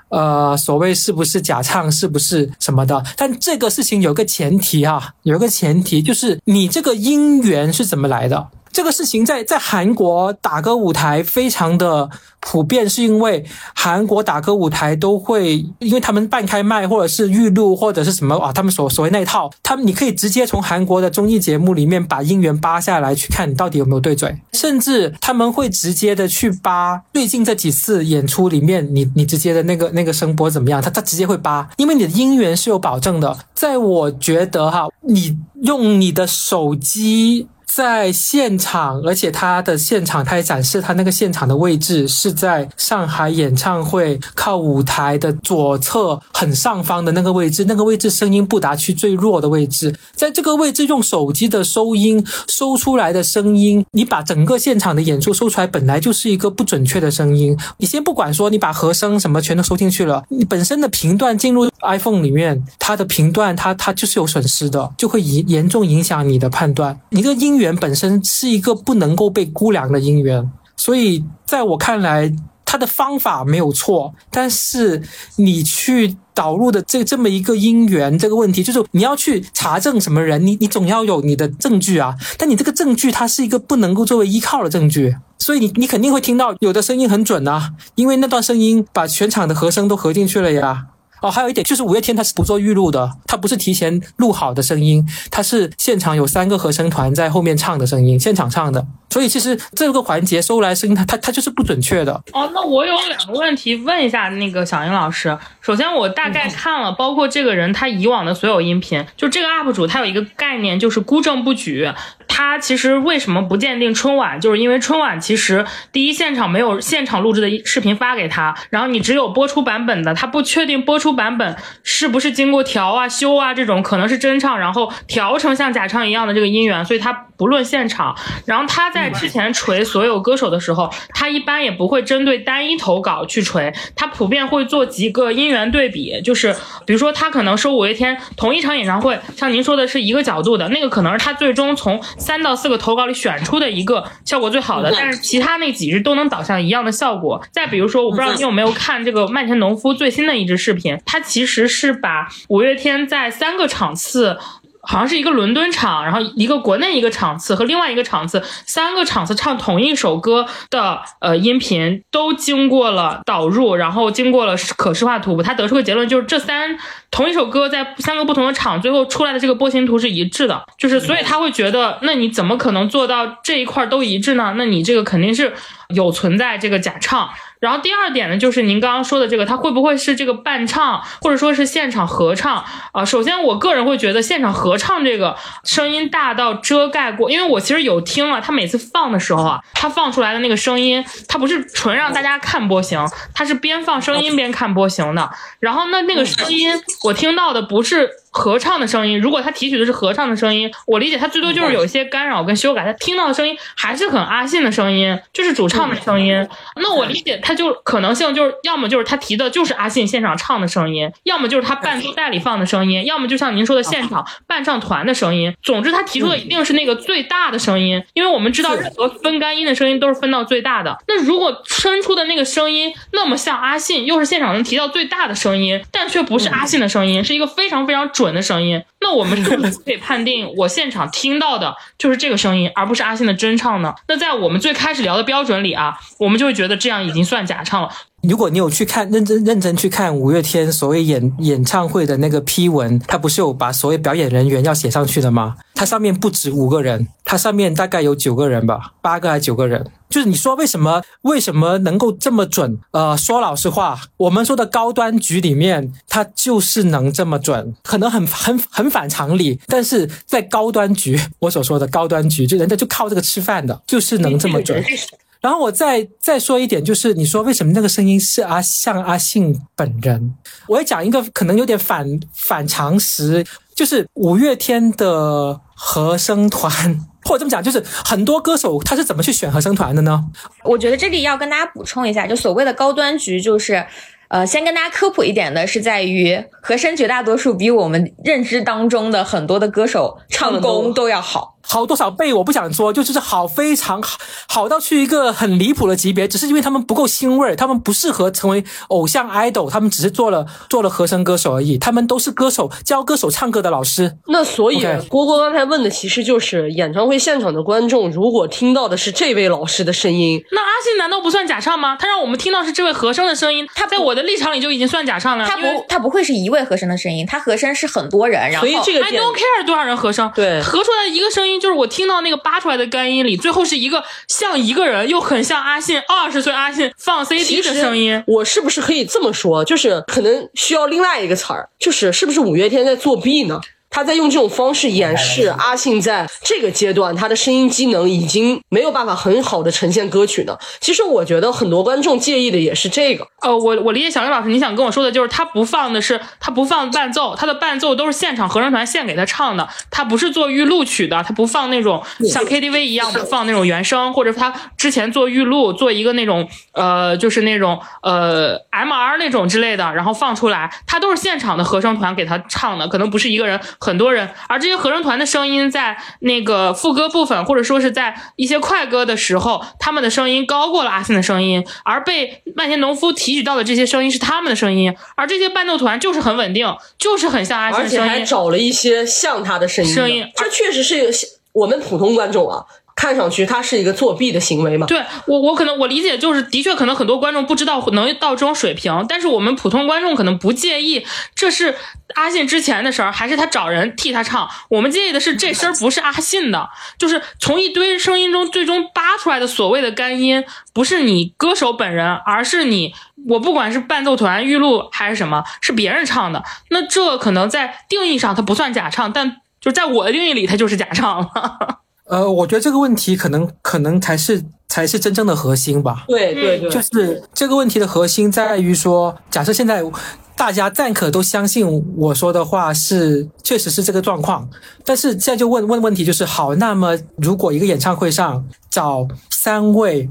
呃，所谓是不是假唱，是不是什么的。但这个事情有个前提啊，有个前提就是你这个音源是怎么来的。这个事情在在韩国打歌舞台非常的普遍，是因为韩国打歌舞台都会，因为他们半开麦或者是预录或者是什么啊，他们所所谓那一套，他们你可以直接从韩国的综艺节目里面把音源扒下来去看你到底有没有对嘴，甚至他们会直接的去扒最近这几次演出里面你你直接的那个那个声波怎么样，他他直接会扒，因为你的音源是有保证的。在我觉得哈，你用你的手机。在现场，而且他的现场，他也展示他那个现场的位置是在上海演唱会靠舞台的左侧很上方的那个位置，那个位置声音不达区最弱的位置，在这个位置用手机的收音收出来的声音，你把整个现场的演出收出来，本来就是一个不准确的声音。你先不管说你把和声什么全都收进去了，你本身的频段进入 iPhone 里面，它的频段它它就是有损失的，就会严严重影响你的判断，你的音源。本身是一个不能够被估量的音源，所以在我看来，它的方法没有错，但是你去导入的这这么一个音源这个问题，就是你要去查证什么人，你你总要有你的证据啊，但你这个证据它是一个不能够作为依靠的证据，所以你你肯定会听到有的声音很准啊，因为那段声音把全场的和声都合进去了呀。哦，还有一点就是五月天他是不做预录的，他不是提前录好的声音，他是现场有三个合声团在后面唱的声音，现场唱的。所以其实这个环节收来声音，它它它就是不准确的。哦，那我有两个问题问一下那个小英老师。首先，我大概看了包括这个人他以往的所有音频，就这个 UP 主他有一个概念就是孤证不举。他其实为什么不鉴定春晚？就是因为春晚其实第一现场没有现场录制的视频发给他，然后你只有播出版本的，他不确定播出版本是不是经过调啊、修啊这种可能是真唱，然后调成像假唱一样的这个音源，所以他不论现场。然后他在之前锤所有歌手的时候，他一般也不会针对单一投稿去锤，他普遍会做几个音源对比，就是比如说他可能说五月天同一场演唱会，像您说的是一个角度的那个，可能是他最终从。三到四个投稿里选出的一个效果最好的，但是其他那几支都能导向一样的效果。再比如说，我不知道你有没有看这个麦田农夫最新的一支视频，他其实是把五月天在三个场次。好像是一个伦敦场，然后一个国内一个场次和另外一个场次，三个场次唱同一首歌的呃音频都经过了导入，然后经过了可视化图谱，他得出个结论就是这三同一首歌在三个不同的场最后出来的这个波形图是一致的，就是所以他会觉得那你怎么可能做到这一块都一致呢？那你这个肯定是。有存在这个假唱。然后第二点呢，就是您刚刚说的这个，它会不会是这个伴唱，或者说是现场合唱啊？首先，我个人会觉得现场合唱这个声音大到遮盖过，因为我其实有听了，他每次放的时候啊，他放出来的那个声音，他不是纯让大家看波形，他是边放声音边看波形的。然后那那个声音，我听到的不是。合唱的声音，如果他提取的是合唱的声音，我理解他最多就是有一些干扰跟修改，他听到的声音还是很阿信的声音，就是主唱的声音。那我理解他就可能性就是要么就是他提的就是阿信现场唱的声音，要么就是他伴奏带里放的声音，要么就像您说的现场伴唱团的声音。总之他提出的一定是那个最大的声音，因为我们知道任何分干音的声音都是分到最大的。那如果伸出的那个声音那么像阿信，又是现场能提到最大的声音，但却不是阿信的声音，是一个非常非常准。准的声音，那我们是不是可以判定 *laughs* 我现场听到的就是这个声音，而不是阿信的真唱呢？那在我们最开始聊的标准里啊，我们就会觉得这样已经算假唱了。如果你有去看认真认真去看五月天所谓演演唱会的那个批文，他不是有把所谓表演人员要写上去的吗？它上面不止五个人，它上面大概有九个人吧，八个还九个人。就是你说为什么为什么能够这么准？呃，说老实话，我们说的高端局里面，它就是能这么准，可能很很很反常理，但是在高端局，我所说的高端局，就人家就靠这个吃饭的，就是能这么准。然后我再再说一点，就是你说为什么那个声音是阿像阿信本人？我要讲一个可能有点反反常识，就是五月天的和声团，或者这么讲，就是很多歌手他是怎么去选和声团的呢？我觉得这里要跟大家补充一下，就所谓的高端局，就是呃，先跟大家科普一点的是在于和声绝大多数比我们认知当中的很多的歌手唱功都要好。好多少倍我不想说，就是好非常好，好到去一个很离谱的级别，只是因为他们不够腥味儿，他们不适合成为偶像 idol，他们只是做了做了和声歌手而已，他们都是歌手教歌手唱歌的老师。那所以郭郭刚才问的其实就是演唱会现场的观众，如果听到的是这位老师的声音，那阿信难道不算假唱吗？他让我们听到是这位和声的声音，他在我的立场里就已经算假唱了。他不，他不会是一位和声的声音，他和声是很多人，然后所以这个 I don't care 多少人和声，对，合出来一个声音就是我听到那个。扒出来的干音里，最后是一个像一个人，又很像阿信二十岁阿信放 CD 的声音。我是不是可以这么说？就是可能需要另外一个词儿，就是是不是五月天在作弊呢？他在用这种方式掩饰阿信在这个阶段他的声音机能已经没有办法很好的呈现歌曲呢。其实我觉得很多观众介意的也是这个。呃，我我理解小林老师你想跟我说的就是他不放的是他不放伴奏，他的伴奏都是现场合唱团现给他唱的，他不是做预录曲的，他不放那种像 KTV 一样不放那种原声，或者他之前做预录做一个那种呃就是那种呃 MR 那种之类的，然后放出来，他都是现场的合唱团给他唱的，可能不是一个人。很多人，而这些合唱团的声音在那个副歌部分，或者说是在一些快歌的时候，他们的声音高过了阿信的声音，而被麦田农夫提取到的这些声音是他们的声音，而这些伴奏团就是很稳定，就是很像阿信的声音，而且还找了一些像他的声音，声音，这确实是我们普通观众啊。看上去他是一个作弊的行为嘛？对我，我可能我理解就是，的确可能很多观众不知道能到这种水平，但是我们普通观众可能不介意，这是阿信之前的事儿，还是他找人替他唱？我们介意的是这声不是阿信的，就是从一堆声音中最终扒出来的所谓的干音，不是你歌手本人，而是你我不管是伴奏团预录还是什么，是别人唱的，那这可能在定义上它不算假唱，但就在我的定义里，它就是假唱了。呃，我觉得这个问题可能可能才是才是真正的核心吧。对对对，就是这个问题的核心在于说，假设现在大家暂可都相信我说的话是确实是这个状况，但是现在就问问问题就是好，那么如果一个演唱会上找三位。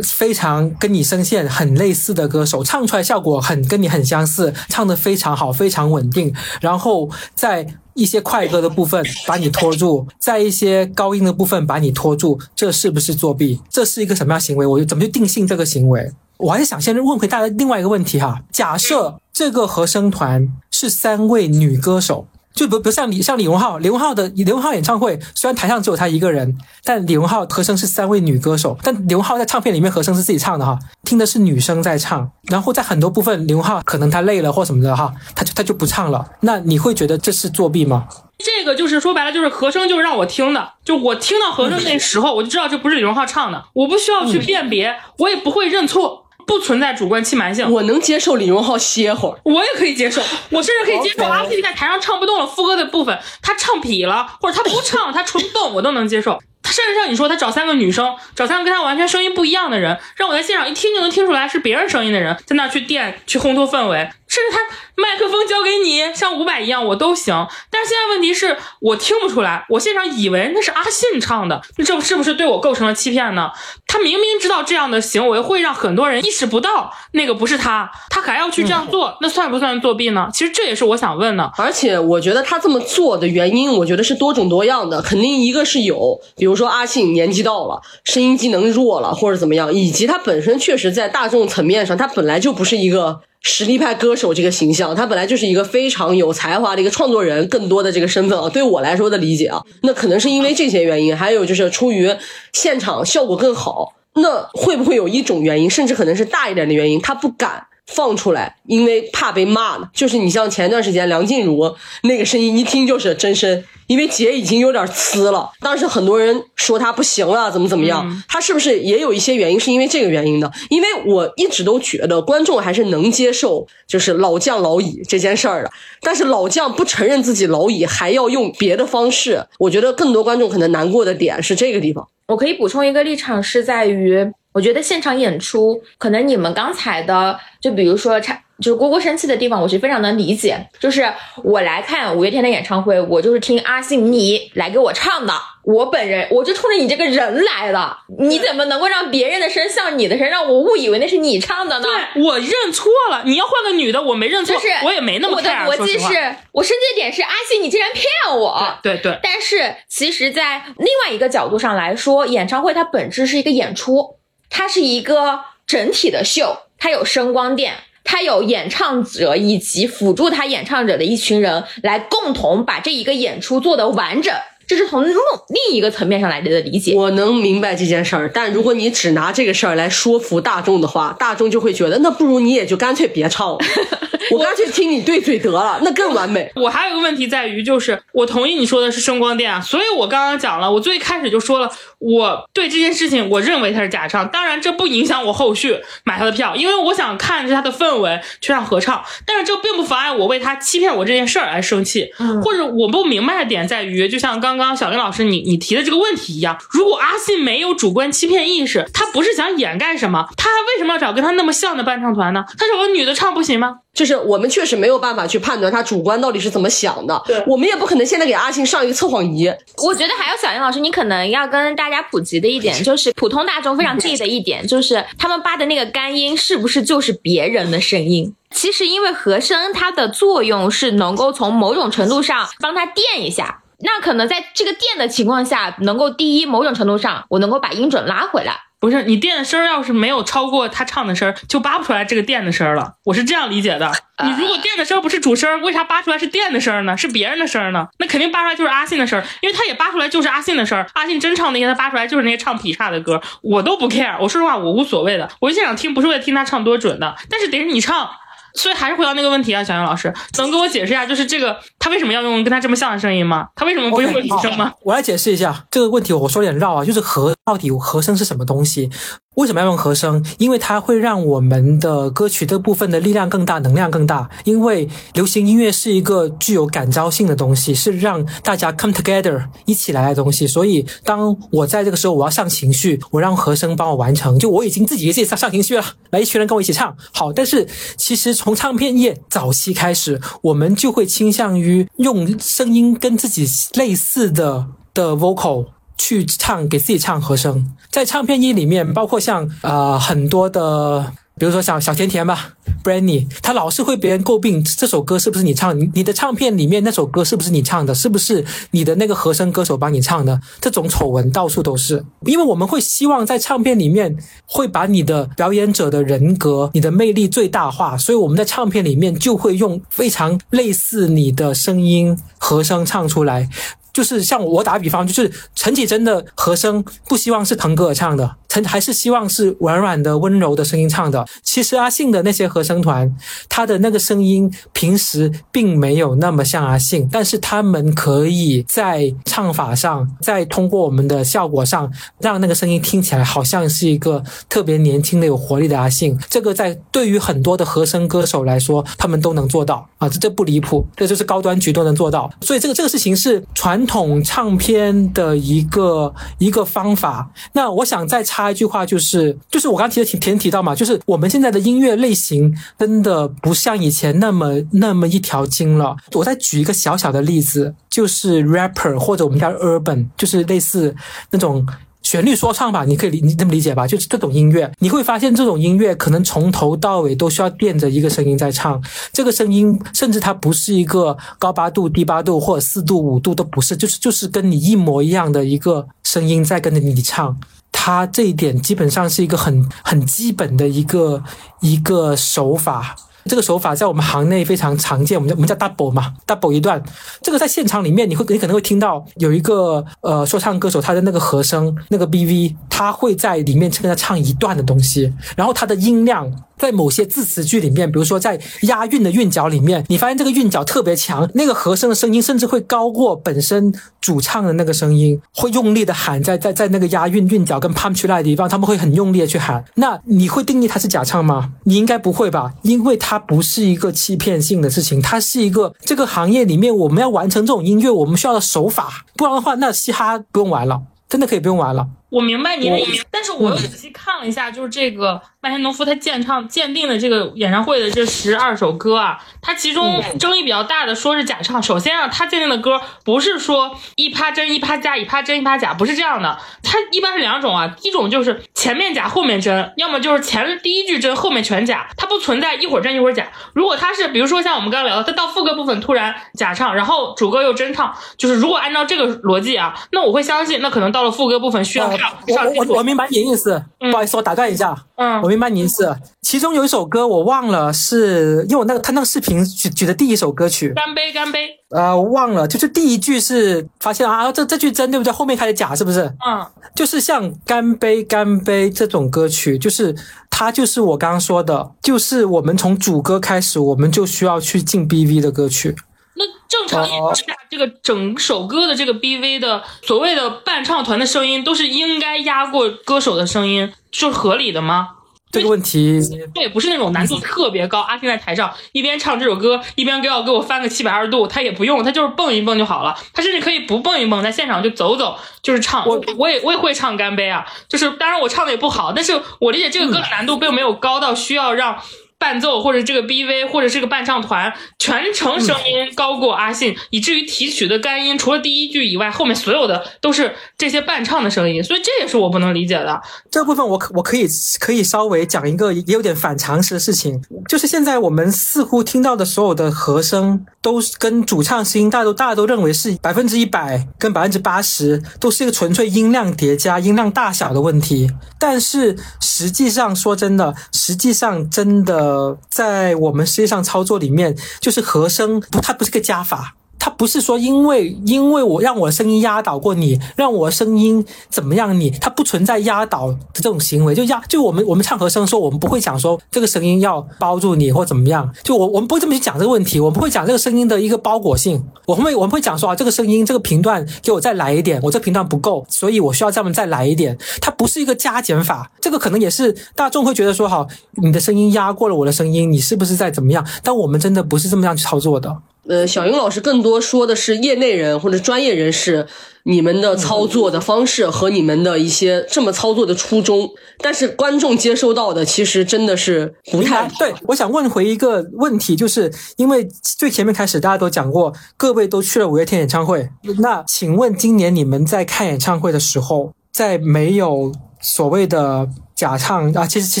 非常跟你声线很类似的歌手，唱出来效果很跟你很相似，唱的非常好，非常稳定。然后在一些快歌的部分把你拖住，在一些高音的部分把你拖住，这是不是作弊？这是一个什么样行为？我怎么去定性这个行为？我还是想先问回大家另外一个问题哈：假设这个和声团是三位女歌手，就不不像李像李荣浩，李荣浩的李荣浩演唱会虽然台上只有他一个人，但李荣浩和声是三位女歌手，但李荣浩在唱片里面和声是自己唱的哈，听的是女生在唱，然后在很多部分李荣浩可能他累了或什么的哈，他就他就不唱了，那你会觉得这是作弊吗？这个就是说白了，就是和声就是让我听的，就我听到和声那时候，我就知道这不是李荣浩唱的，我不需要去辨别，我也不会认错，不存在主观欺瞒性。我能接受李荣浩歇会儿，我也可以接受，*laughs* 我甚至可以接受阿信在台上唱不动了副歌的部分，他唱痞了，或者他不唱，*laughs* 他纯动，我都能接受。他甚至像你说，他找三个女生，找三个跟他完全声音不一样的人，让我在现场一听就能听出来是别人声音的人，在那去垫去烘托氛围，甚至他麦克风交给你像伍佰一样，我都行。但是现在问题是我听不出来，我现场以为那是阿信唱的，那这是不是对我构成了欺骗呢？他明明知道这样的行为会让很多人意识不到那个不是他，他还要去这样做，那算不算作弊呢？其实这也是我想问的。而且我觉得他这么做的原因，我觉得是多种多样的，肯定一个是有，比如说阿信年纪到了，声音机能弱了，或者怎么样，以及他本身确实在大众层面上，他本来就不是一个实力派歌手这个形象，他本来就是一个非常有才华的一个创作人，更多的这个身份啊，对我来说的理解啊，那可能是因为这些原因，还有就是出于现场效果更好，那会不会有一种原因，甚至可能是大一点的原因，他不敢。放出来，因为怕被骂呢。就是你像前段时间梁静茹那个声音，一听就是真声，因为姐已经有点呲了。当时很多人说她不行了，怎么怎么样，她是不是也有一些原因？是因为这个原因的？因为我一直都觉得观众还是能接受，就是老将老矣这件事儿的。但是老将不承认自己老矣，还要用别的方式，我觉得更多观众可能难过的点是这个地方。我可以补充一个立场，是在于。我觉得现场演出，可能你们刚才的，就比如说唱，就是蝈蝈生气的地方，我是非常能理解。就是我来看五月天的演唱会，我就是听阿信你来给我唱的，我本人我就冲着你这个人来的，你怎么能够让别人的声像你的声，让我误以为那是你唱的呢？对我认错了，你要换个女的，我没认错，就是我也没那么我的逻辑是，我生气的点是阿信，你竟然骗我。对对。但是其实，在另外一个角度上来说，演唱会它本质是一个演出。它是一个整体的秀，它有声光电，它有演唱者以及辅助他演唱者的一群人来共同把这一个演出做得完整。这是从另另一个层面上来的理解。我能明白这件事儿，但如果你只拿这个事儿来说服大众的话，大众就会觉得那不如你也就干脆别唱了，*laughs* 我干脆听你对嘴得了，那更完美。我还有一个问题在于，就是我同意你说的是声光电啊，所以我刚刚讲了，我最开始就说了，我对这件事情我认为他是假唱，当然这不影响我后续买他的票，因为我想看着他的氛围去让合唱，但是这并不妨碍我为他欺骗我这件事儿而生气，或者我不明白的点在于，就像刚刚。刚小林老师，你你提的这个问题一样，如果阿信没有主观欺骗意识，他不是想掩盖什么，他为什么要找跟他那么像的伴唱团呢？他找个女的唱不行吗？就是我们确实没有办法去判断他主观到底是怎么想的，对，我们也不可能现在给阿信上一个测谎仪。我觉得还有小林老师，你可能要跟大家普及的一点，就是普通大众非常介意的一点，就是他们扒的那个干音是不是就是别人的声音？其实因为和声它的作用是能够从某种程度上帮他垫一下。那可能在这个电的情况下，能够第一某种程度上，我能够把音准拉回来。不是你电的声儿要是没有超过他唱的声儿，就扒不出来这个电的声儿了。我是这样理解的。你如果电的声儿不是主声，为啥扒出来是电的声儿呢？是别人的声儿呢？那肯定扒出来就是阿信的声儿，因为他也扒出来就是阿信的声儿。阿信真唱那些，他扒出来就是那些唱劈叉的歌，我都不 care。我说实话，我无所谓的。我现场听不是为了听他唱多准的，但是得是你唱。所以还是回到那个问题啊，小杨老师，能给我解释一下，就是这个他为什么要用跟他这么像的声音吗？他为什么不用女声吗？我来解释一下这个问题，我说点绕啊，就是和到底和声是什么东西？为什么要用和声？因为它会让我们的歌曲这部分的力量更大，能量更大。因为流行音乐是一个具有感召性的东西，是让大家 come together 一起来的东西。所以，当我在这个时候我要上情绪，我让和声帮我完成，就我已经自己给自己上上情绪了，来一群人跟我一起唱好。但是，其实从唱片业早期开始，我们就会倾向于用声音跟自己类似的的 vocal。去唱给自己唱和声，在唱片一里面，包括像呃很多的比如说像小甜甜吧，Brandy，他老是会别人诟病这首歌是不是你唱，你的唱片里面那首歌是不是你唱的，是不是你的那个和声歌手帮你唱的？这种丑闻到处都是，因为我们会希望在唱片里面会把你的表演者的人格、你的魅力最大化，所以我们在唱片里面就会用非常类似你的声音和声唱出来。就是像我打比方，就是陈绮贞的和声不希望是腾格尔唱的，陈还是希望是软软的、温柔的声音唱的。其实阿信的那些和声团，他的那个声音平时并没有那么像阿信，但是他们可以在唱法上，在通过我们的效果上，让那个声音听起来好像是一个特别年轻的、有活力的阿信。这个在对于很多的和声歌手来说，他们都能做到啊，这这不离谱，这就是高端局都能做到。所以这个这个事情是传。统唱片的一个一个方法，那我想再插一句话，就是就是我刚提提前提到嘛，就是我们现在的音乐类型真的不像以前那么那么一条筋了。我再举一个小小的例子，就是 rapper 或者我们叫 urban，就是类似那种。旋律说唱吧，你可以理你这么理解吧，就是这种音乐，你会发现这种音乐可能从头到尾都需要垫着一个声音在唱，这个声音甚至它不是一个高八度、低八度或者四度、五度都不是，就是就是跟你一模一样的一个声音在跟着你唱，它这一点基本上是一个很很基本的一个一个手法。这个手法在我们行内非常常见，我们叫我们叫 double 嘛，double 一段。这个在现场里面，你会你可能会听到有一个呃说唱歌手，他的那个和声那个 BV，他会在里面跟他唱一段的东西，然后他的音量。在某些字词句里面，比如说在押韵的韵脚里面，你发现这个韵脚特别强，那个和声的声音甚至会高过本身主唱的那个声音，会用力的喊，在在在那个押韵韵脚跟 punch line 的地方，他们会很用力的去喊。那你会定义它是假唱吗？你应该不会吧，因为它不是一个欺骗性的事情，它是一个这个行业里面我们要完成这种音乐，我们需要的手法，不然的话，那嘻哈不用玩了，真的可以不用玩了。我明白你的意思，但是我又仔细看了一下，就是这个麦田农夫他鉴唱鉴定的这个演唱会的这十二首歌啊，他其中争议比较大的说是假唱。首先啊，他鉴定的歌不是说一趴真一趴假，一趴真一趴假，不是这样的。他一般是两种啊，一种就是前面假后面真，要么就是前第一句真后面全假，它不存在一会儿真一会儿假。如果他是比如说像我们刚刚聊的，他到副歌部分突然假唱，然后主歌又真唱，就是如果按照这个逻辑啊，那我会相信，那可能到了副歌部分需要。我我我明白你的意思，不好意思，我打断一下。嗯，我明白你意思。其中有一首歌我忘了，是因为我那个他那个视频举举的第一首歌曲。干杯，干杯。呃，忘了，就是第一句是发现啊，这这句真对不对？后面开始假是不是？嗯，就是像干杯，干杯这种歌曲，就是它就是我刚刚说的，就是我们从主歌开始，我们就需要去进 BV 的歌曲。那正常情况下，这个整首歌的这个 BV 的所谓的伴唱团的声音，都是应该压过歌手的声音，是合理的吗？这个问题，对，不是那种难度特别高。阿信在台上一边唱这首歌，一边给我给我翻个七百二十度，他也不用，他就是蹦一蹦就好了。他甚至可以不蹦一蹦，在现场就走走，就是唱。我我也我也会唱干杯啊，就是当然我唱的也不好，但是我理解这个歌的难度并没有高到需要让。伴奏或者这个 BV 或者这个伴唱团全程声音高过阿信，以至于提取的干音除了第一句以外，后面所有的都是这些伴唱的声音，所以这也是我不能理解的。这部分我可我可以可以稍微讲一个也有点反常识的事情，就是现在我们似乎听到的所有的和声都跟主唱声音，大家都大家都认为是百分之一百跟百分之八十都是一个纯粹音量叠加、音量大小的问题，但是实际上说真的，实际上真的。呃，在我们实际上操作里面，就是和声不，它不是个加法。它不是说因为因为我让我声音压倒过你，让我声音怎么样你，它不存在压倒的这种行为。就压就我们我们唱和声说，我们不会讲说这个声音要包住你或怎么样。就我我们不会这么去讲这个问题，我们会讲这个声音的一个包裹性。我们会我们会讲说啊，这个声音这个频段给我再来一点，我这频段不够，所以我需要这么再来一点。它不是一个加减法，这个可能也是大众会觉得说好，你的声音压过了我的声音，你是不是在怎么样？但我们真的不是这么样去操作的。呃，小英老师更多说的是业内人或者专业人士，你们的操作的方式和你们的一些这么操作的初衷，但是观众接收到的其实真的是不太对。我想问回一个问题，就是因为最前面开始大家都讲过，各位都去了五月天演唱会，那请问今年你们在看演唱会的时候，在没有所谓的。假唱啊，其实其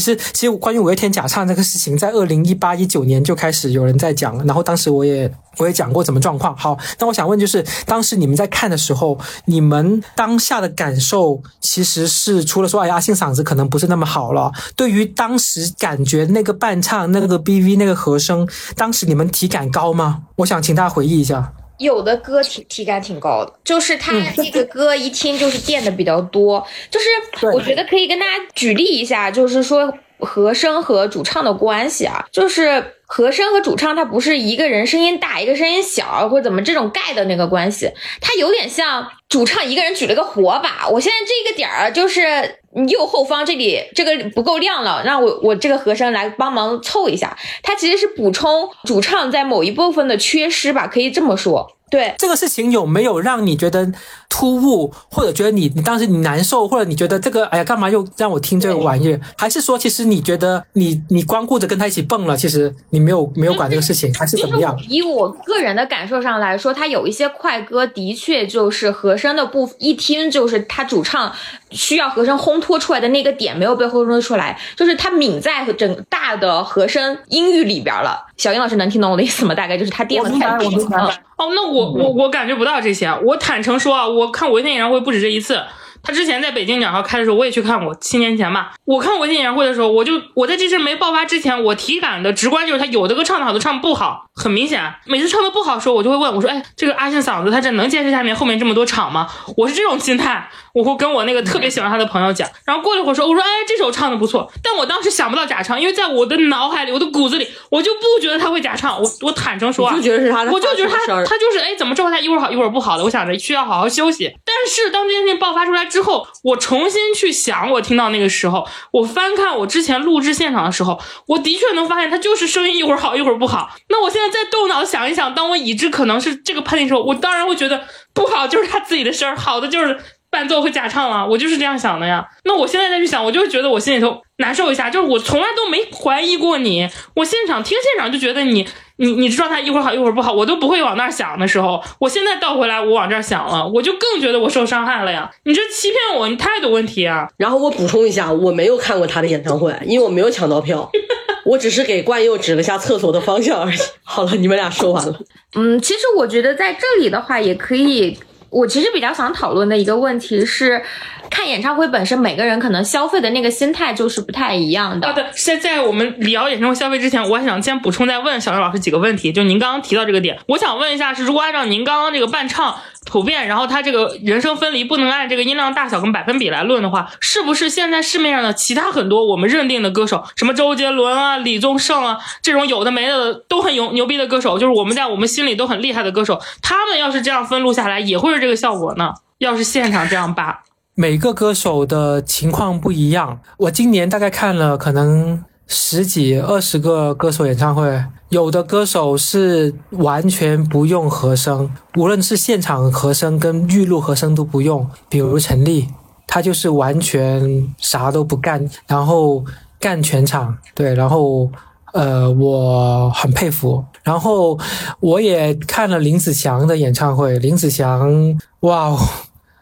实其实关于五月天假唱这个事情，在二零一八一九年就开始有人在讲了，然后当时我也我也讲过怎么状况。好，那我想问就是，当时你们在看的时候，你们当下的感受其实是除了说哎阿信嗓子可能不是那么好了，对于当时感觉那个伴唱那个 BV 那个和声，当时你们体感高吗？我想请大家回忆一下。有的歌体体感挺高的，就是他这个歌一听就是垫的比较多，就是我觉得可以跟大家举例一下，就是说和声和主唱的关系啊，就是和声和主唱它不是一个人声音大一个声音小或者怎么这种盖的那个关系，它有点像主唱一个人举了个火把，我现在这个点儿就是右后方这里这个不够亮了，让我我这个和声来帮忙凑一下，它其实是补充主唱在某一部分的缺失吧，可以这么说。对这个事情有没有让你觉得突兀，或者觉得你你当时你难受，或者你觉得这个哎呀干嘛又让我听这个玩意儿？还是说其实你觉得你你光顾着跟他一起蹦了，其实你没有没有管这个事情，还是怎么样？以我个人的感受上来说，他有一些快歌的确就是和声的部分，一听就是他主唱需要和声烘托出来的那个点没有被烘托出来，就是他抿在整大的和声音域里边了。小英老师能听懂我的意思吗？大概就是他垫的太平了。哦，那我我我感觉不到这些。我坦诚说啊，我看五月天演唱会不止这一次。他之前在北京两号开的时候，我也去看过，七年前吧。我看五月天演唱会的时候，我就我在这事没爆发之前，我体感的直观就是他有的歌唱的好，的唱不好，很明显。每次唱的不好的时候，我就会问我说：“哎，这个阿信嗓子他这能坚持下面后面这么多场吗？”我是这种心态。我会跟我那个特别喜欢他的朋友讲，然后过了一会儿说，我说，哎，这首唱的不错，但我当时想不到假唱，因为在我的脑海里，我的骨子里，我就不觉得他会假唱。我我坦诚说，啊就觉得是他，我就觉得他他就是，哎，怎么这会他一会儿好一会儿不好的？我想着需要好好休息。但是当这件事情爆发出来之后，我重新去想，我听到那个时候，我翻看我之前录制现场的时候，我的确能发现他就是声音一会儿好一会儿不好。那我现在再动脑想一想，当我已知可能是这个判定时候，我当然会觉得不好就是他自己的声儿，好的就是。伴奏和假唱啊，我就是这样想的呀。那我现在再去想，我就觉得我心里头难受一下。就是我从来都没怀疑过你，我现场听现场就觉得你，你你状态一会儿好一会儿不好，我都不会往那儿想的时候，我现在倒回来我往这儿想了，我就更觉得我受伤害了呀。你这欺骗我，你态度问题啊。然后我补充一下，我没有看过他的演唱会，因为我没有抢到票，*laughs* 我只是给冠佑指了下厕所的方向而已。好了，你们俩说完了。嗯，其实我觉得在这里的话也可以。我其实比较想讨论的一个问题是，看演唱会本身，每个人可能消费的那个心态就是不太一样的。啊，对，现在我们聊演唱会消费之前，我还想先补充再问小刘老师几个问题。就您刚刚提到这个点，我想问一下，是如果按照您刚刚这个伴唱普遍，然后他这个人声分离不能按这个音量大小跟百分比来论的话，是不是现在市面上的其他很多我们认定的歌手，什么周杰伦啊、李宗盛啊这种有的没的都很牛牛逼的歌手，就是我们在我们心里都很厉害的歌手，他们要是这样分录下来，也会是。这个效果呢？要是现场这样扒，每个歌手的情况不一样。我今年大概看了可能十几、二十个歌手演唱会，有的歌手是完全不用和声，无论是现场和声跟预录和声都不用。比如陈粒，他就是完全啥都不干，然后干全场。对，然后。呃，我很佩服。然后我也看了林子祥的演唱会，林子祥，哇哦，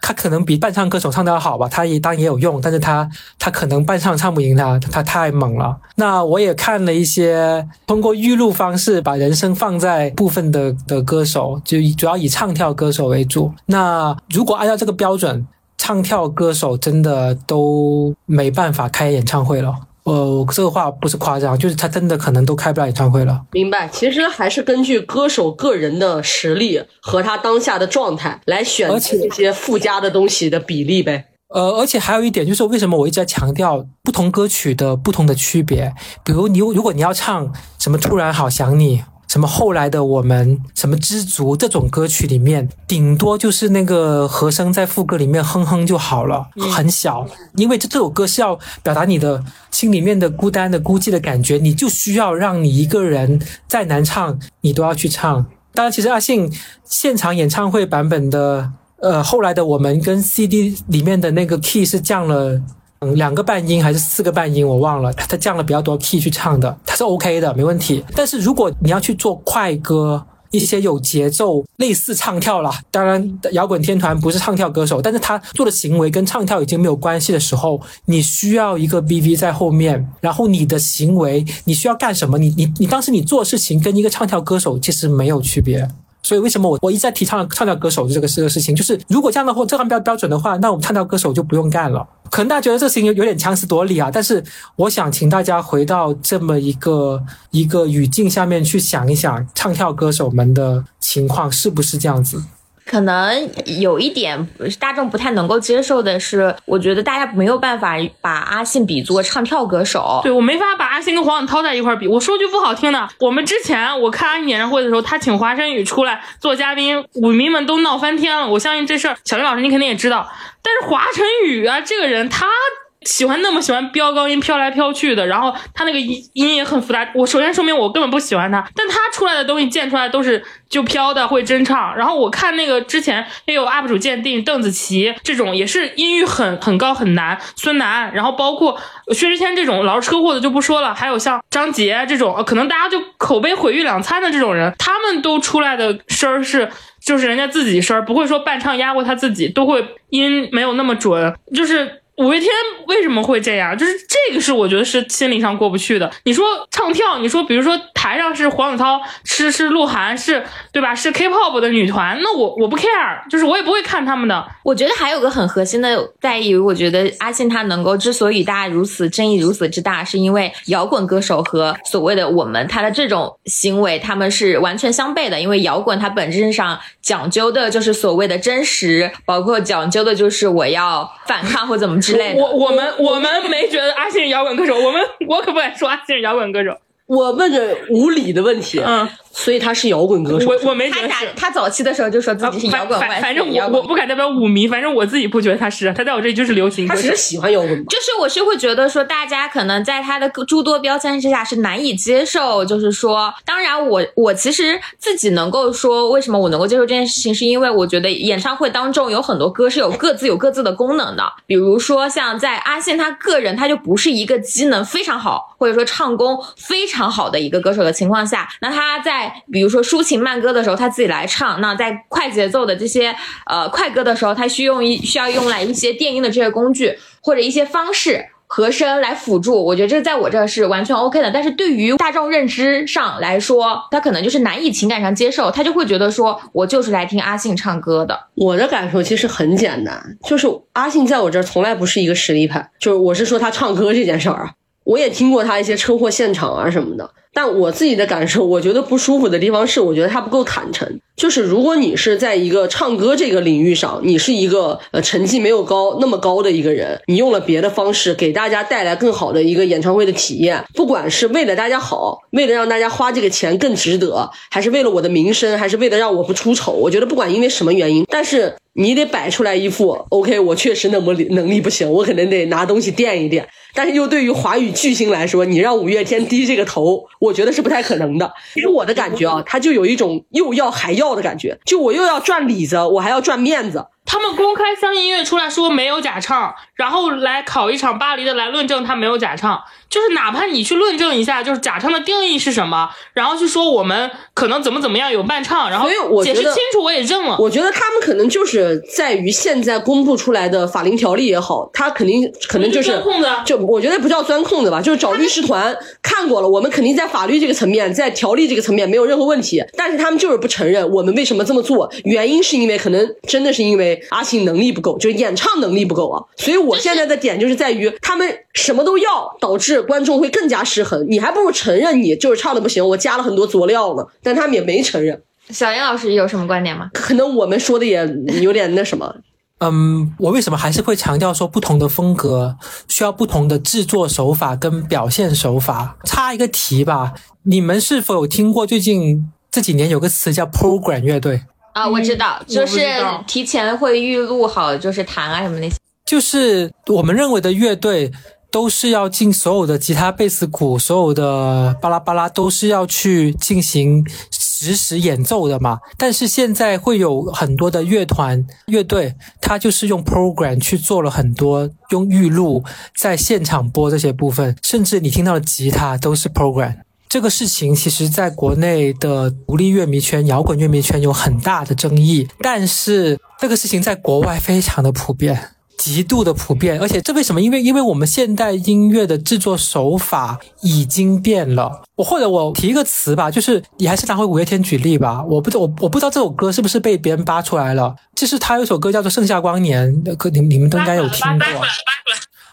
他可能比伴唱歌手唱的好吧？他也当然也有用，但是他他可能伴唱唱不赢他，他太猛了。那我也看了一些通过预录方式把人声放在部分的的歌手，就主要以唱跳歌手为主。那如果按照这个标准，唱跳歌手真的都没办法开演唱会了。呃，这个话不是夸张，就是他真的可能都开不了演唱会了。明白，其实还是根据歌手个人的实力和他当下的状态来选择这些附加的东西的比例呗。呃，而且还有一点就是，为什么我一直在强调不同歌曲的不同的区别？比如你如果你要唱什么《突然好想你》。什么后来的我们，什么知足这种歌曲里面，顶多就是那个和声在副歌里面哼哼就好了，很小。因为这这首歌是要表达你的心里面的孤单的孤寂的感觉，你就需要让你一个人再难唱，你都要去唱。当然，其实阿信现场演唱会版本的，呃，后来的我们跟 CD 里面的那个 key 是降了。嗯，两个半音还是四个半音，我忘了。他降了比较多 key 去唱的，他是 OK 的，没问题。但是如果你要去做快歌，一些有节奏、类似唱跳啦。当然，摇滚天团不是唱跳歌手，但是他做的行为跟唱跳已经没有关系的时候，你需要一个 BV 在后面，然后你的行为你需要干什么？你你你当时你做事情跟一个唱跳歌手其实没有区别。所以为什么我我一再提倡唱跳歌手这个这个事情，就是如果这样的话这样标标准的话，那我们唱跳歌手就不用干了。可能大家觉得这事情有有点强词夺理啊，但是我想请大家回到这么一个一个语境下面去想一想，唱跳歌手们的情况是不是这样子？可能有一点大众不太能够接受的是，我觉得大家没有办法把阿信比作唱跳歌手。对我没法把阿信跟黄子韬在一块比。我说句不好听的，我们之前我看阿信演唱会的时候，他请华晨宇出来做嘉宾，舞迷们都闹翻天了。我相信这事儿，小林老师你肯定也知道。但是华晨宇啊，这个人他。喜欢那么喜欢飙高音飘来飘去的，然后他那个音音也很复杂。我首先说明我根本不喜欢他，但他出来的东西建出来都是就飘的会真唱。然后我看那个之前也有 UP 主鉴定邓紫棋这种也是音域很很高很难，孙楠，然后包括薛之谦这种老是车祸的就不说了，还有像张杰这种可能大家就口碑毁誉两餐的这种人，他们都出来的声儿是就是人家自己声儿，不会说伴唱压过他自己，都会音没有那么准，就是。五月天为什么会这样？就是这个是我觉得是心理上过不去的。你说唱跳，你说比如说台上是黄子韬，是是鹿晗，是对吧？是 K-pop 的女团，那我我不 care，就是我也不会看他们的。我觉得还有个很核心的在于，我觉得阿信他能够之所以大家如此争议如此之大，是因为摇滚歌手和所谓的我们他的这种行为，他们是完全相悖的。因为摇滚它本质上讲究的就是所谓的真实，包括讲究的就是我要反抗或怎么。我我们我们没觉得阿信是摇滚歌手，我们我可不敢说阿信是摇滚歌手。我问个无理的问题，嗯。所以他是摇滚歌手，我我没觉得是。他早期的时候就说自己是摇滚反反正我我不敢代表舞迷，反正我自己不觉得他是。他在我这里就是流行歌手。他只是喜欢摇滚。就是我是会觉得说，大家可能在他的诸多标签之下是难以接受。就是说，当然我我其实自己能够说，为什么我能够接受这件事情，是因为我觉得演唱会当中有很多歌是有各自有各自的功能的。比如说像在阿信他个人，他就不是一个机能非常好，或者说唱功非常好的一个歌手的情况下，那他在在比如说抒情慢歌的时候，他自己来唱；那在快节奏的这些呃快歌的时候，他需用一需要用来一些电音的这些工具或者一些方式和声来辅助。我觉得这在我这是完全 OK 的。但是对于大众认知上来说，他可能就是难以情感上接受，他就会觉得说我就是来听阿信唱歌的。我的感受其实很简单，就是阿信在我这儿从来不是一个实力派，就是我是说他唱歌这件事儿啊，我也听过他一些车祸现场啊什么的。但我自己的感受，我觉得不舒服的地方是，我觉得他不够坦诚。就是如果你是在一个唱歌这个领域上，你是一个呃成绩没有高那么高的一个人，你用了别的方式给大家带来更好的一个演唱会的体验，不管是为了大家好，为了让大家花这个钱更值得，还是为了我的名声，还是为了让我不出丑，我觉得不管因为什么原因，但是你得摆出来一副 OK，我确实那么能力不行，我可能得拿东西垫一垫。但是又对于华语巨星来说，你让五月天低这个头，我觉得是不太可能的。给我的感觉啊，他就有一种又要还要的感觉，就我又要赚里子，我还要赚面子。他们公开相信音乐出来说没有假唱，然后来考一场巴黎的来论证他没有假唱。就是哪怕你去论证一下，就是假唱的定义是什么，然后去说我们可能怎么怎么样有伴唱，然后解释清楚，我也认了。我觉得他们可能就是在于现在公布出来的法令条例也好，他肯定可能就是钻空子，就我觉得不叫钻空子吧，就是找律师团看过了，我们肯定在法律这个层面，在条例这个层面没有任何问题，但是他们就是不承认我们为什么这么做，原因是因为可能真的是因为阿信能力不够，就是演唱能力不够啊。所以我现在的点就是在于他们什么都要，导致。观众会更加失衡，你还不如承认你就是唱的不行，我加了很多佐料呢，但他们也没承认。小严老师有什么观点吗？可能我们说的也有点那什么。嗯，我为什么还是会强调说不同的风格需要不同的制作手法跟表现手法？插一个题吧，你们是否有听过最近这几年有个词叫 program 乐队啊？我知道，就是提前会预录好，就是弹啊什么那些。就是我们认为的乐队。都是要进所有的吉他、贝斯、鼓，所有的巴拉巴拉都是要去进行实时演奏的嘛。但是现在会有很多的乐团、乐队，他就是用 program 去做了很多，用预录在现场播这些部分，甚至你听到的吉他都是 program。这个事情其实在国内的独立乐迷圈、摇滚乐迷圈有很大的争议，但是这个事情在国外非常的普遍。极度的普遍，而且这为什么？因为因为我们现代音乐的制作手法已经变了。我或者我提一个词吧，就是你还是拿回五月天举例吧。我不知我我不知道这首歌是不是被别人扒出来了。就是他有首歌叫做《盛夏光年》，歌你你们都应该有听过。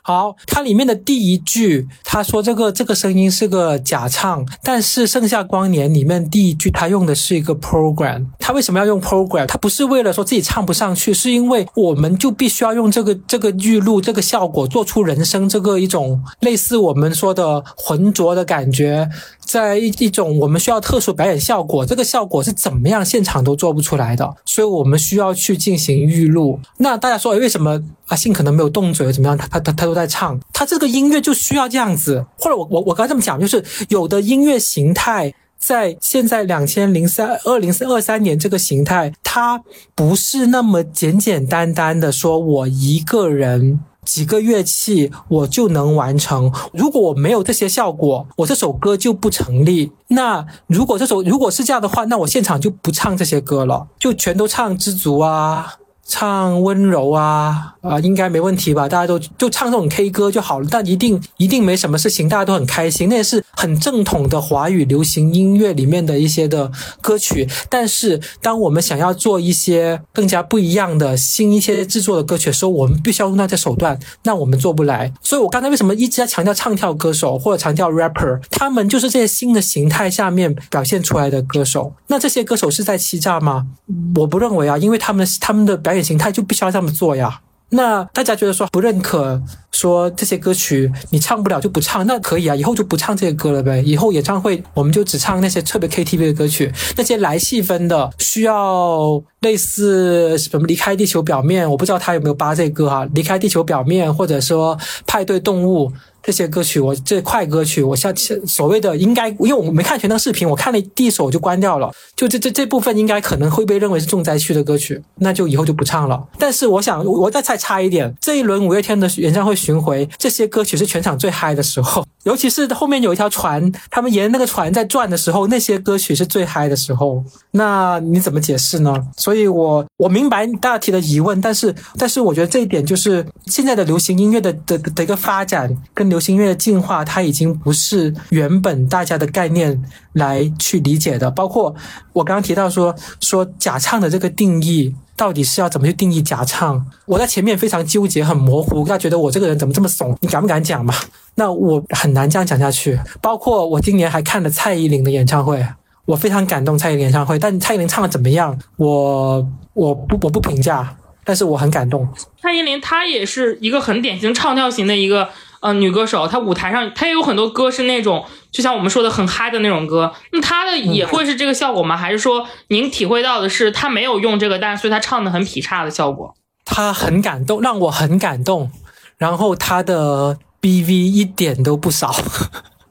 好，它里面的第一句，他说这个这个声音是个假唱，但是《盛夏光年》里面第一句他用的是一个 program，他为什么要用 program？他不是为了说自己唱不上去，是因为我们就必须要用这个这个预录这个效果做出人声这个一种类似我们说的浑浊的感觉，在一一种我们需要特殊表演效果，这个效果是怎么样现场都做不出来的，所以我们需要去进行预录。那大家说，为什么阿信可能没有动嘴怎么样？他他他他都在唱，他这个音乐就需要这样子，或者我我我刚才这么讲，就是有的音乐形态在现在两千零三二零二三年这个形态，它不是那么简简单单的说我一个人几个乐器我就能完成。如果我没有这些效果，我这首歌就不成立。那如果这首如果是这样的话，那我现场就不唱这些歌了，就全都唱知足啊。唱温柔啊啊，应该没问题吧？大家都就唱这种 K 歌就好了，但一定一定没什么事情，大家都很开心。那也是很正统的华语流行音乐里面的一些的歌曲。但是，当我们想要做一些更加不一样的新一些制作的歌曲的时候，我们必须要用那些手段，那我们做不来。所以我刚才为什么一直在强调唱跳歌手或者强调 rapper？他们就是这些新的形态下面表现出来的歌手。那这些歌手是在欺诈吗？我不认为啊，因为他们他们的表演。形态就必须要这么做呀。那大家觉得说不认可，说这些歌曲你唱不了就不唱，那可以啊，以后就不唱这些歌了呗。以后演唱会我们就只唱那些特别 KTV 的歌曲，那些来细分的，需要类似什么离开地球表面，我不知道他有没有扒这歌哈。离开地球表面，或者说派对动物。这些歌曲，我这快歌曲，我像所谓的应该，因为我没看全那个视频，我看了第一首我就关掉了。就这这这部分应该可能会被认为是重灾区的歌曲，那就以后就不唱了。但是我想，我再再差一点，这一轮五月天的演唱会巡回，这些歌曲是全场最嗨的时候，尤其是后面有一条船，他们沿那个船在转的时候，那些歌曲是最嗨的时候。那你怎么解释呢？所以我我明白大家提的疑问，但是但是我觉得这一点就是现在的流行音乐的的的一个发展跟流。行音乐的进化，它已经不是原本大家的概念来去理解的。包括我刚刚提到说说假唱的这个定义，到底是要怎么去定义假唱？我在前面非常纠结，很模糊。大家觉得我这个人怎么这么怂？你敢不敢讲嘛？那我很难这样讲下去。包括我今年还看了蔡依林的演唱会，我非常感动蔡依林演唱会，但蔡依林唱的怎么样？我我不我不评价，但是我很感动。蔡依林她也是一个很典型唱跳型的一个。呃，女歌手她舞台上她也有很多歌是那种，就像我们说的很嗨的那种歌。那她的也会是这个效果吗？还是说您体会到的是她没有用这个，但是所以她唱的很劈叉的效果？她很感动，让我很感动。然后她的 BV 一点都不少，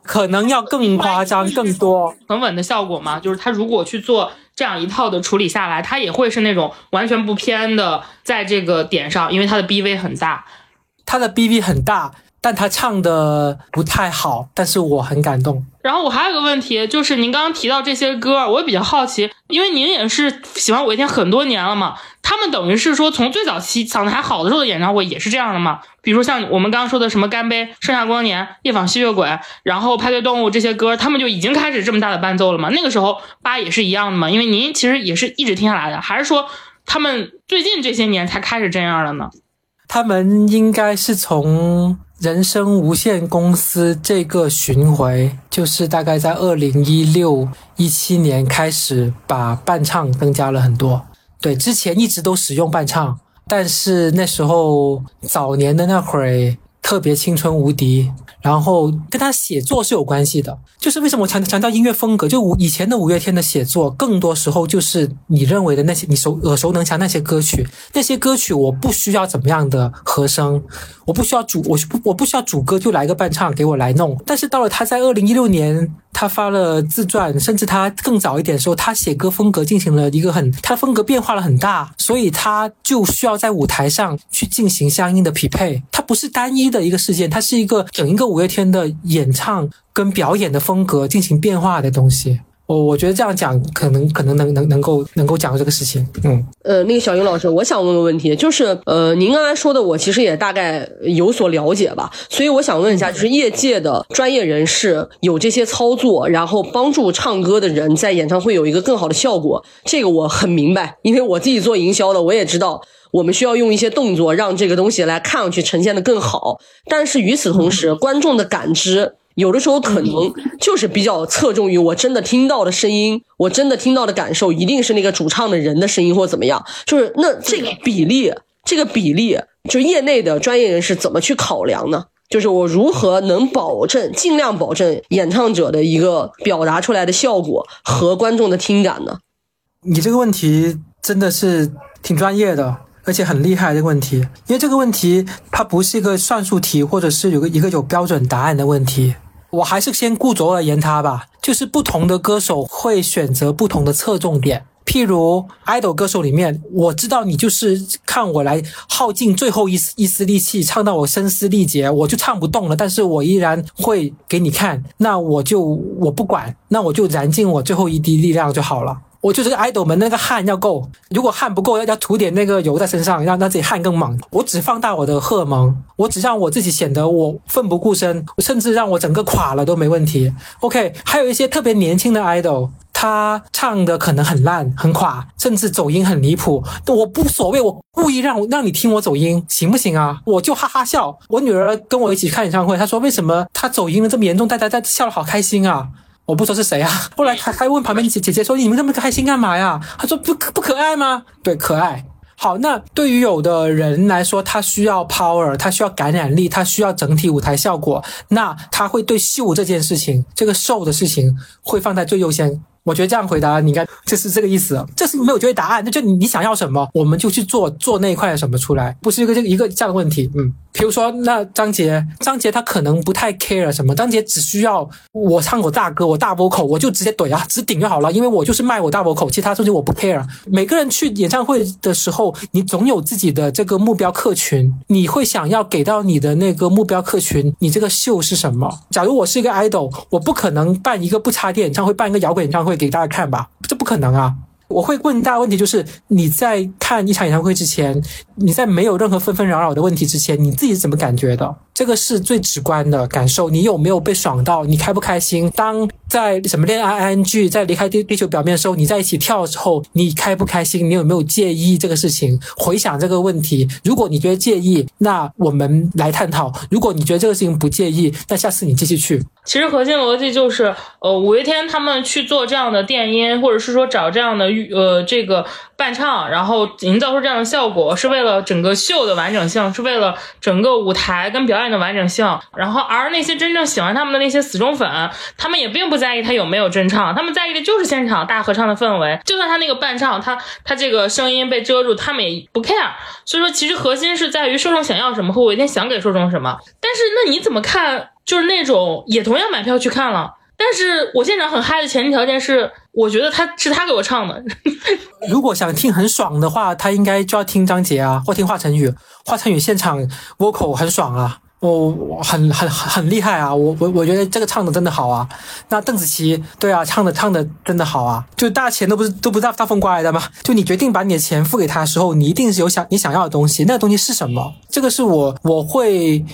可能要更夸张更多。很稳的效果嘛？就是他如果去做这样一套的处理下来，他也会是那种完全不偏的，在这个点上，因为他的 BV 很大，他的 BV 很大。但他唱的不太好，但是我很感动。然后我还有个问题，就是您刚刚提到这些歌，我也比较好奇，因为您也是喜欢五月天很多年了嘛，他们等于是说从最早期嗓子还好的时候的演唱会也是这样的嘛？比如像我们刚刚说的什么《干杯》《盛夏光年》《夜访吸血鬼》，然后《派对动物》这些歌，他们就已经开始这么大的伴奏了嘛？那个时候八也是一样的嘛？因为您其实也是一直听下来的，还是说他们最近这些年才开始这样的呢？他们应该是从。人生无限公司这个巡回，就是大概在二零一六一七年开始把伴唱增加了很多。对，之前一直都使用伴唱，但是那时候早年的那会儿特别青春无敌。然后跟他写作是有关系的，就是为什么我强强调音乐风格？就五以前的五月天的写作，更多时候就是你认为的那些你熟耳熟能详那些歌曲，那些歌曲我不需要怎么样的和声，我不需要主我不我不需要主歌就来个伴唱给我来弄。但是到了他在二零一六年，他发了自传，甚至他更早一点的时候，他写歌风格进行了一个很，他风格变化了很大，所以他就需要在舞台上去进行相应的匹配，他不是单一的。的一个事件，它是一个整一个五月天的演唱跟表演的风格进行变化的东西。我我觉得这样讲可能可能能能能够能够讲到这个事情，嗯，呃，那个小云老师，我想问个问题，就是呃，您刚才说的，我其实也大概有所了解吧，所以我想问一下，就是业界的专业人士有这些操作，然后帮助唱歌的人在演唱会有一个更好的效果，这个我很明白，因为我自己做营销的，我也知道我们需要用一些动作让这个东西来看上去呈现的更好，但是与此同时，观众的感知。有的时候可能就是比较侧重于我真的听到的声音，我真的听到的感受一定是那个主唱的人的声音或怎么样，就是那这个比例，这个比例，就业内的专业人士怎么去考量呢？就是我如何能保证尽量保证演唱者的一个表达出来的效果和观众的听感呢？你这个问题真的是挺专业的，而且很厉害这个问题，因为这个问题它不是一个算术题，或者是有个一个有标准答案的问题。我还是先顾左而言他吧，就是不同的歌手会选择不同的侧重点。譬如 idol 歌手里面，我知道你就是看我来耗尽最后一丝一丝力气，唱到我声嘶力竭，我就唱不动了，但是我依然会给你看，那我就我不管，那我就燃尽我最后一滴力量就好了。我就是个 idol 们那个汗要够，如果汗不够，要要涂点那个油在身上，让让自己汗更猛。我只放大我的荷尔蒙，我只让我自己显得我奋不顾身，甚至让我整个垮了都没问题。OK，还有一些特别年轻的 idol，他唱的可能很烂很垮，甚至走音很离谱，我不所谓，我故意让让你听我走音，行不行啊？我就哈哈笑。我女儿跟我一起看演唱会，她说为什么他走音了这么严重，大家在笑得好开心啊。我不说是谁啊，*laughs* 后来他还问旁边姐姐姐说：“你们那么开心干嘛呀？”他说：“不可不可爱吗？”对，可爱。好，那对于有的人来说，他需要 power，他需要感染力，他需要整体舞台效果，那他会对秀这件事情，这个瘦的事情会放在最优先。我觉得这样回答你应该就是这个意思，这是没有绝对答案，那就你你想要什么，我们就去做做那一块的什么出来，不是一个这一个这样的问题，嗯。比如说，那张杰，张杰他可能不太 care 什么，张杰只需要我唱我大歌，我大波口，我就直接怼啊，直顶就好了，因为我就是卖我大波口，其他东西我不 care。每个人去演唱会的时候，你总有自己的这个目标客群，你会想要给到你的那个目标客群，你这个秀是什么？假如我是一个 idol，我不可能办一个不插电演唱会，办一个摇滚演唱会给大家看吧？这不可能啊！我会问大家问题，就是你在看一场演唱会之前，你在没有任何纷纷扰扰的问题之前，你自己是怎么感觉的？这个是最直观的感受。你有没有被爽到？你开不开心？当在什么恋爱 ing 在离开地地球表面的时候，你在一起跳的时候，你开不开心？你有没有介意这个事情？回想这个问题，如果你觉得介意，那我们来探讨；如果你觉得这个事情不介意，那下次你继续去。其实核心逻辑就是，呃，五月天他们去做这样的电音，或者是说找这样的呃这个伴唱，然后营造出这样的效果，是为了整个秀的完整性，是为了整个舞台跟表演的完整性。然后，而那些真正喜欢他们的那些死忠粉，他们也并不在意他有没有真唱，他们在意的就是现场大合唱的氛围。就算他那个伴唱，他他这个声音被遮住，他们也不 care。所以说，其实核心是在于受众想要什么和我一天想给受众什么。但是，那你怎么看？就是那种也同样买票去看了，但是我现场很嗨的前提条件是，我觉得他是他给我唱的。*laughs* 如果想听很爽的话，他应该就要听张杰啊，或听华晨宇。华晨宇现场 vocal 很爽啊，我很很很厉害啊，我我我觉得这个唱的真的好啊。那邓紫棋，对啊，唱的唱的真的好啊。就大钱都不是都不是大大风刮来的吗？就你决定把你的钱付给他的时候，你一定是有想你想要的东西，那个东西是什么？这个是我我会。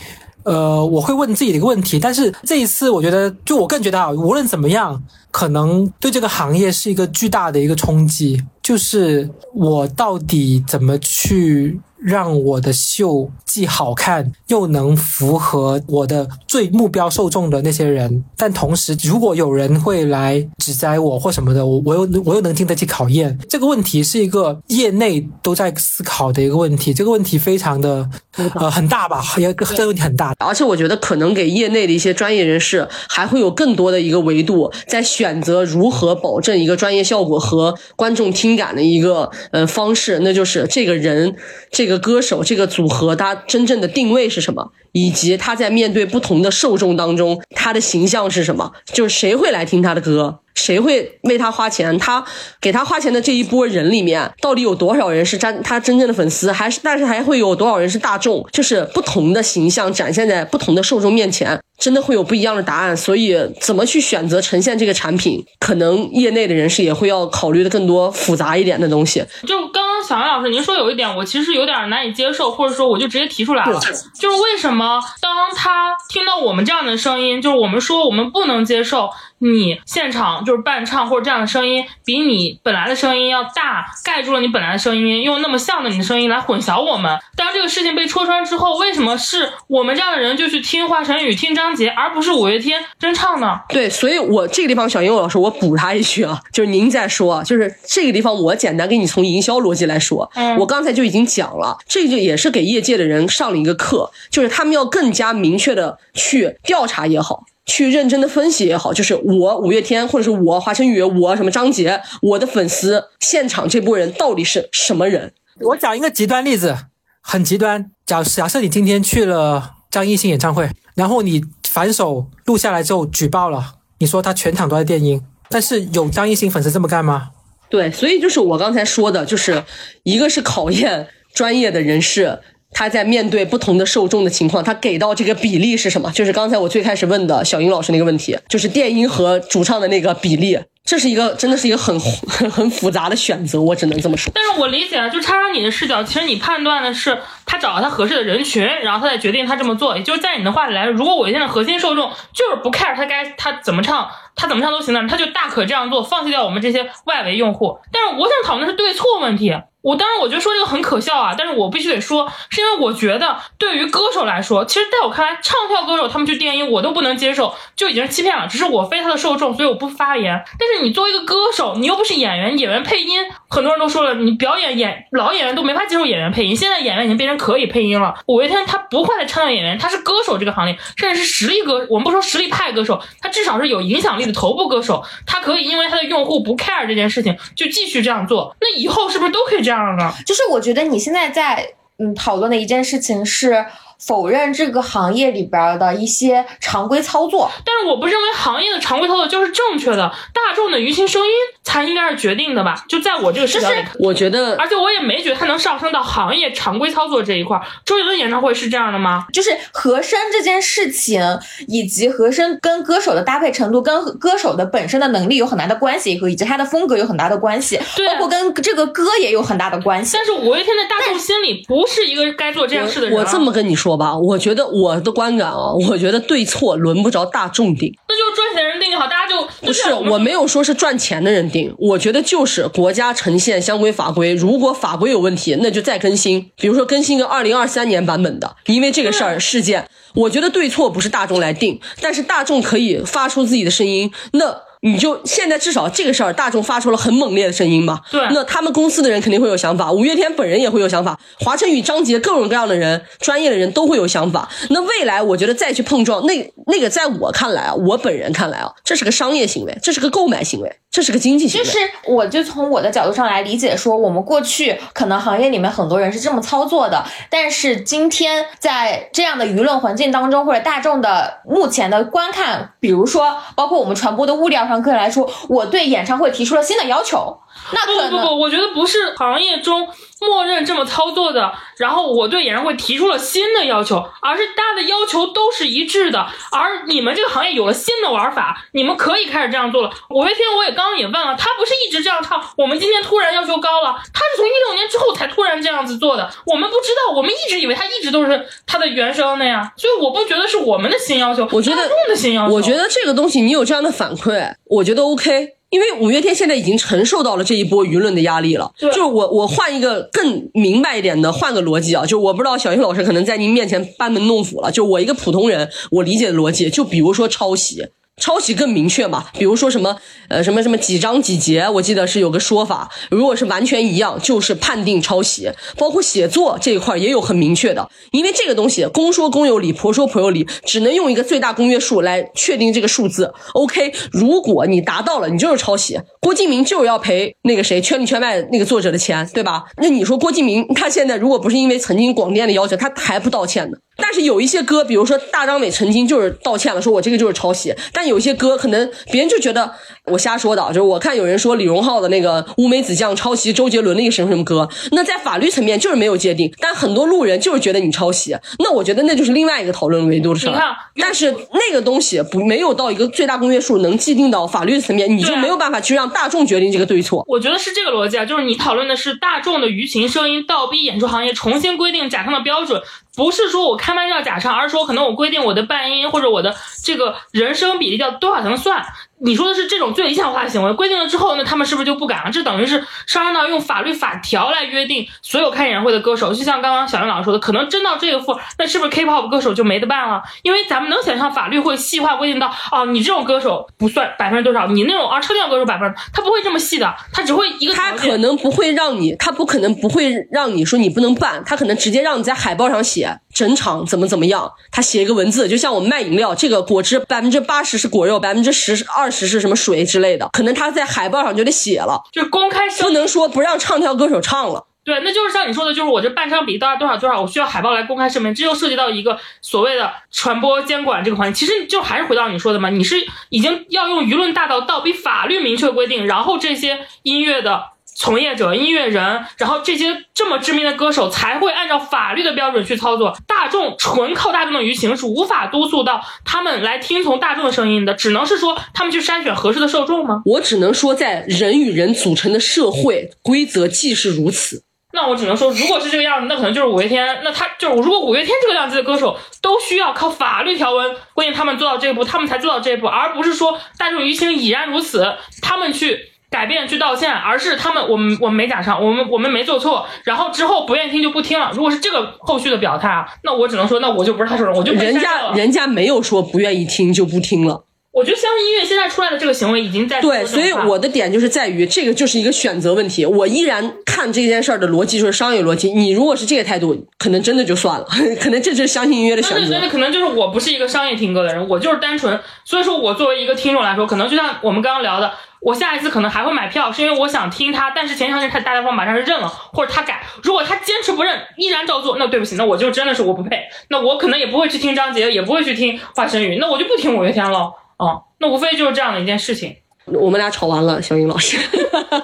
呃，我会问自己的一个问题，但是这一次我觉得，就我更觉得啊，无论怎么样，可能对这个行业是一个巨大的一个冲击，就是我到底怎么去。让我的秀既好看又能符合我的最目标受众的那些人，但同时，如果有人会来指摘我或什么的，我我又我又能经得起考验。这个问题是一个业内都在思考的一个问题，这个问题非常的呃很大吧？也这个问题很大，而且我觉得可能给业内的一些专业人士还会有更多的一个维度，在选择如何保证一个专业效果和观众听感的一个呃方式，那就是这个人这个。歌手这个组合他真正的定位是什么，以及他在面对不同的受众当中他的形象是什么，就是谁会来听他的歌。谁会为他花钱？他给他花钱的这一波人里面，到底有多少人是真他真正的粉丝？还是但是还会有多少人是大众？就是不同的形象展现在不同的受众面前，真的会有不一样的答案。所以，怎么去选择呈现这个产品，可能业内的人士也会要考虑的更多复杂一点的东西。就刚刚小杨老师您说有一点，我其实有点难以接受，或者说我就直接提出来了，就是为什么当他听到我们这样的声音，就是我们说我们不能接受。你现场就是伴唱或者这样的声音，比你本来的声音要大，盖住了你本来的声音，用那么像的你的声音来混淆我们。当这个事情被戳穿之后，为什么是我们这样的人就去听华晨宇、听张杰，而不是五月天真唱呢？对，所以我这个地方，小英老师，我补他一句啊，就是您在说，就是这个地方，我简单给你从营销逻辑来说，嗯我刚才就已经讲了，这就也是给业界的人上了一个课，就是他们要更加明确的去调查也好。去认真的分析也好，就是我五月天，或者是我华晨宇，我什么张杰，我的粉丝现场这波人到底是什么人？我讲一个极端例子，很极端。假假设你今天去了张艺兴演唱会，然后你反手录下来之后举报了，你说他全场都在电音，但是有张艺兴粉丝这么干吗？对，所以就是我刚才说的，就是一个是考验专业的人士。他在面对不同的受众的情况，他给到这个比例是什么？就是刚才我最开始问的小英老师那个问题，就是电音和主唱的那个比例，这是一个真的是一个很很 *laughs* 很复杂的选择，我只能这么说。但是我理解啊，就插上你的视角，其实你判断的是他找到他合适的人群，然后他再决定他这么做。也就是在你的话里来说，如果我现在核心受众就是不 care 他该他怎么唱，他怎么唱都行的，他就大可这样做，放弃掉我们这些外围用户。但是我想讨论的是对错问题。我当然，我觉得说这个很可笑啊，但是我必须得说，是因为我觉得对于歌手来说，其实在我看来，唱跳歌手他们去电音我都不能接受，就已经是欺骗了。只是我非他的受众，所以我不发言。但是你作为一个歌手，你又不是演员，演员配音，很多人都说了，你表演演老演员都没法接受演员配音，现在演员已经变成可以配音了。五月天他不会再唱演员，他是歌手这个行列，甚至是实力歌，我们不说实力派歌手，他至少是有影响力的头部歌手，他可以因为他的用户不 care 这件事情，就继续这样做。那以后是不是都可以这样呢？就是我觉得你现在在嗯讨论的一件事情是否认这个行业里边的一些常规操作。但是我不认为行业的常规操作就是正确的，大众的舆情声音才应该是决定的吧？就在我这个视角里，我觉得，而且我也没觉得它能上升到行业常规操作这一块。周杰伦演唱会是这样的吗？就是和声这件事情，以及和声跟歌手的搭配程度，跟歌手的本身的能力有很大的关系，和以及他的风格有很大的关系，对包括跟这个歌也有很大的关系。但是五月天在大众心里不是一个该做这样事的人、啊我这么跟你说吧，我觉得我的观感啊，我觉得对错轮不着大众定。那就是赚钱的人定就好，大家就不是，我没有说是赚钱的人定，我觉得就是国家呈现相关法规，如果法规有问题，那就再更新，比如说更新个二零二三年版本的，因为这个事儿事件，我觉得对错不是大众来定，但是大众可以发出自己的声音，那。你就现在至少这个事儿，大众发出了很猛烈的声音嘛？对。那他们公司的人肯定会有想法，五月天本人也会有想法，华晨宇、张杰各种各样的人，专业的人都会有想法。那未来我觉得再去碰撞，那那个在我看来啊，我本人看来啊，这是个商业行为，这是个购买行为，这是个经济行为。就是我就从我的角度上来理解说，我们过去可能行业里面很多人是这么操作的，但是今天在这样的舆论环境当中，或者大众的目前的观看，比如说包括我们传播的物料上客来说，我对演唱会提出了新的要求，那可能不不不，我觉得不是行业中默认这么操作的。然后我对演唱会提出了新的要求，而是大家的要求都是一致的。而你们这个行业有了新的玩法，你们可以开始这样做了。五月天我也刚刚也问了，他不是一直这样唱，我们今天突然要求高了，他是从一六年之后才突然这样子做的。我们不知道，我们一直以为他一直都是他的原声那样，所以我不觉得是我们的新要求，我觉得众的新要求。我觉得这个东西你有这样的反馈，我觉得 OK。因为五月天现在已经承受到了这一波舆论的压力了，就是我我换一个更明白一点的，换个逻辑啊，就我不知道小英老师可能在您面前班门弄斧了，就我一个普通人，我理解的逻辑，就比如说抄袭，抄袭更明确嘛，比如说什么呃什么什么几章几节，我记得是有个说法，如果是完全一样，就是判定抄袭。包括写作这一块也有很明确的，因为这个东西公说公有理，婆说婆有理，只能用一个最大公约数来确定这个数字。OK，如果你达到了，你就是抄袭。郭敬明就是要赔那个谁《圈里圈外》那个作者的钱，对吧？那你说郭敬明他现在如果不是因为曾经广电的要求，他还不道歉呢？但是有一些歌，比如说大张伟曾经就是道歉了，说我这个就是抄袭。但有些歌可能别人就觉得我瞎说的，就是我看有人说李荣浩的那个乌梅子酱抄袭周杰伦的一个什么什么歌，那在法律层面就是没有界定，但很多路人就是觉得你抄袭，那我觉得那就是另外一个讨论维度的事儿。但是那个东西不没有到一个最大公约数能既定到法律层面，你就没有办法去让大众决定这个对错。我觉得是这个逻辑啊，就是你讨论的是大众的舆情声音倒逼演出行业重新规定假唱的标准。不是说我开麦要假唱，而是说可能我规定我的半音或者我的这个人声比例要多少才能算。你说的是这种最理想化的行为，规定了之后，那他们是不是就不敢了？这等于是上升到用法律法条来约定所有开演唱会的歌手。就像刚刚小云老师说的，可能真到这个份，那是不是 K-pop 歌手就没得办了？因为咱们能想象法律会细化规定到，哦，你这种歌手不算百分之多少，你那种啊车调歌手百分，他不会这么细的，他只会一个他可能不会让你，他不可能不会让你说你不能办，他可能直接让你在海报上写整场怎么怎么样，他写一个文字，就像我们卖饮料，这个果汁百分之八十是果肉，百分之十二。十是什么水之类的，可能他在海报上就得写了，就是公开，不能说不让唱跳歌手唱了。对，那就是像你说的，就是我这半张比到多少多少，我需要海报来公开声明，这又涉及到一个所谓的传播监管这个环节。其实就还是回到你说的嘛，你是已经要用舆论大道倒逼法律明确规定，然后这些音乐的。从业者、音乐人，然后这些这么知名的歌手才会按照法律的标准去操作。大众纯靠大众的舆情是无法督促到他们来听从大众的声音的，只能是说他们去筛选合适的受众吗？我只能说，在人与人组成的社会，规则既是如此。那我只能说，如果是这个样子，那可能就是五月天。那他就是，如果五月天这个量级的歌手都需要靠法律条文规定他们做到这一步，他们才做到这一步，而不是说大众舆情已然如此，他们去。改变去道歉，而是他们我们我们没假唱，我们我们没做错，然后之后不愿意听就不听了。如果是这个后续的表态啊，那我只能说，那我就不是他说人，我就人家人家没有说不愿意听就不听了。我觉得相信音乐现在出来的这个行为已经在对，所以我的点就是在于这个就是一个选择问题。我依然看这件事儿的逻辑就是商业逻辑。你如果是这个态度，可能真的就算了，*laughs* 可能这就是相信音乐的选择。那可能就是我不是一个商业听歌的人，我就是单纯。所以说我作为一个听众来说，可能就像我们刚刚聊的。我下一次可能还会买票，是因为我想听他，但是前一场太大家方马上是认了，或者他改。如果他坚持不认，依然照做，那对不起，那我就真的是我不配。那我可能也不会去听张杰，也不会去听华晨宇，那我就不听五月天了。哦，那无非就是这样的一件事情。我们俩吵完了，小云老师，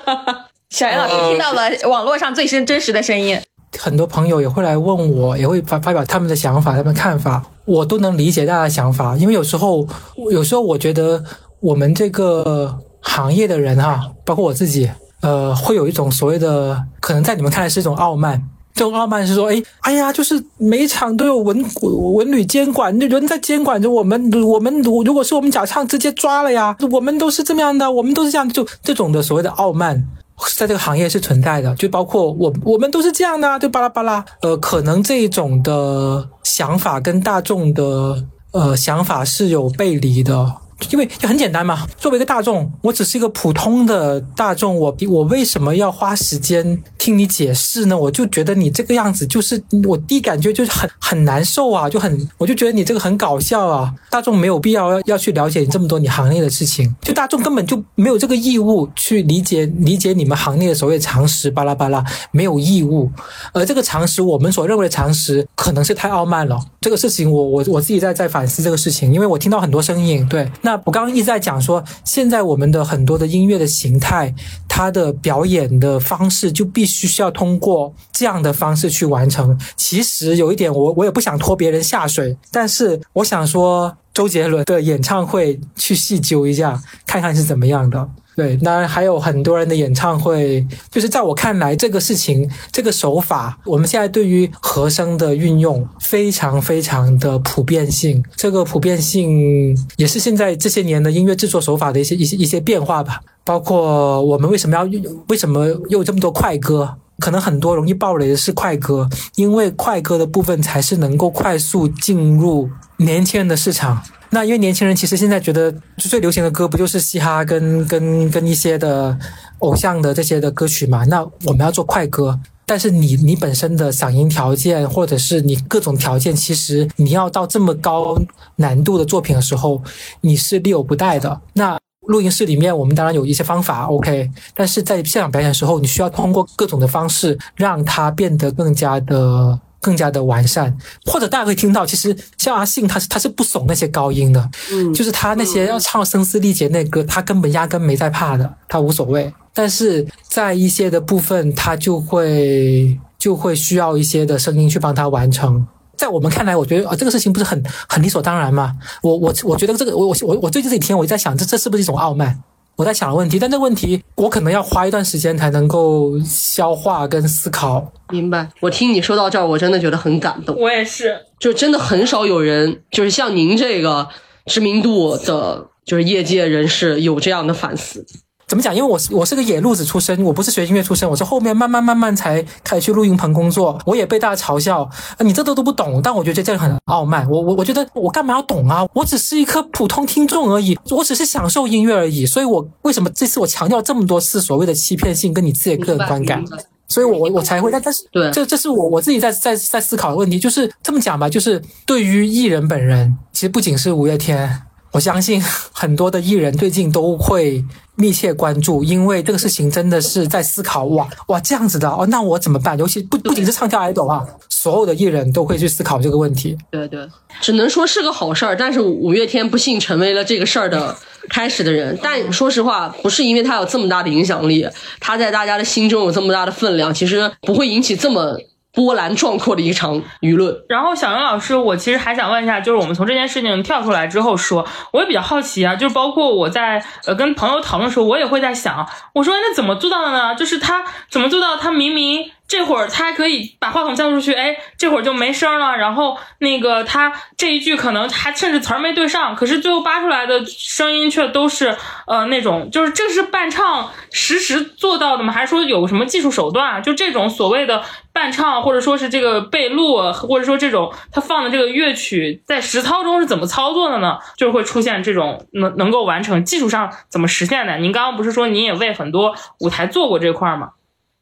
*laughs* 小云老师听到了网络上最真真实的声音。很多朋友也会来问我，也会发发表他们的想法、他们看法，我都能理解大家的想法，因为有时候，有时候我觉得我们这个。行业的人哈，包括我自己，呃，会有一种所谓的，可能在你们看来是一种傲慢。这种傲慢是说，哎，哎呀，就是每一场都有文文旅监管，那人在监管着我们。我们如如果是我们假唱，直接抓了呀。我们都是这么样的，我们都是这样，就这种的所谓的傲慢，在这个行业是存在的。就包括我，我们都是这样的，就巴拉巴拉。呃，可能这一种的想法跟大众的呃想法是有背离的。因为就很简单嘛，作为一个大众，我只是一个普通的大众，我我为什么要花时间听你解释呢？我就觉得你这个样子，就是我第一感觉就是很很难受啊，就很我就觉得你这个很搞笑啊。大众没有必要要要去了解你这么多你行业的事情，就大众根本就没有这个义务去理解理解你们行业的所谓常识，巴拉巴拉没有义务。而这个常识，我们所认为的常识，可能是太傲慢了。这个事情，我我我自己在在反思这个事情，因为我听到很多声音，对。那我刚刚一直在讲说，现在我们的很多的音乐的形态，它的表演的方式就必须需要通过这样的方式去完成。其实有一点，我我也不想拖别人下水，但是我想说，周杰伦的演唱会去细究一下，看看是怎么样的。对，那还有很多人的演唱会，就是在我看来，这个事情，这个手法，我们现在对于和声的运用非常非常的普遍性，这个普遍性也是现在这些年的音乐制作手法的一些一些一些变化吧。包括我们为什么要为什么有这么多快歌？可能很多容易爆雷的是快歌，因为快歌的部分才是能够快速进入年轻人的市场。那因为年轻人其实现在觉得最流行的歌不就是嘻哈跟跟跟一些的偶像的这些的歌曲嘛？那我们要做快歌，但是你你本身的嗓音条件或者是你各种条件，其实你要到这么高难度的作品的时候，你是力有不逮的。那录音室里面我们当然有一些方法，OK，但是在现场表演的时候，你需要通过各种的方式让它变得更加的。更加的完善，或者大家可以听到，其实像阿信，他是他是不怂那些高音的，嗯就是他那些要唱声嘶力竭那歌，他根本压根没在怕的，他无所谓。但是在一些的部分，他就会就会需要一些的声音去帮他完成。在我们看来，我觉得啊，这个事情不是很很理所当然吗？我我我觉得这个，我我我我最近这几天我就在想，这这是不是一种傲慢？我在想的问题，但这个问题我可能要花一段时间才能够消化跟思考。明白。我听你说到这儿，我真的觉得很感动。我也是，就真的很少有人，就是像您这个知名度的，就是业界人士有这样的反思。怎么讲？因为我是我是个野路子出身，我不是学音乐出身，我是后面慢慢慢慢才开始去录音棚工作。我也被大家嘲笑，啊你这都都不懂。但我觉得这很傲慢。我我我觉得我干嘛要懂啊？我只是一颗普通听众而已，我只是享受音乐而已。所以我为什么这次我强调这么多次所谓的欺骗性跟你自己的个人观感？所以我我我才会，但但是对这这是我我自己在在在思考的问题，就是这么讲吧，就是对于艺人本人，其实不仅是五月天，我相信 *laughs* 很多的艺人最近都会密切关注，因为这个事情真的是在思考，哇哇这样子的哦，那我怎么办？尤其不不仅是唱跳 idol 啊，所有的艺人都会去思考这个问题。对对，只能说是个好事儿。但是五月天不幸成为了这个事儿的开始的人。*laughs* 但说实话，不是因为他有这么大的影响力，他在大家的心中有这么大的分量，其实不会引起这么波澜壮阔的一场舆论。然后小杨老师，我其实还想问一下，就是我们从这件事情跳出来之后说，我也比较好奇啊，就是包括我在呃跟朋友讨论的时候，我也会在想，我说那怎么做到的呢？就是他怎么做到？他明明这会儿他还可以把话筒交出去，哎，这会儿就没声了，然后那个他这一句可能还甚至词儿没对上，可是最后扒出来的声音却都是呃那种，就是这是伴唱实时做到的吗？还是说有什么技术手段？就这种所谓的伴唱，或者说是这个被录，或者说这种他放的这个乐曲在实操中是怎么操作的呢？就是会出现这种能能够完成技术上怎么实现的？您刚刚不是说您也为很多舞台做过这块儿吗？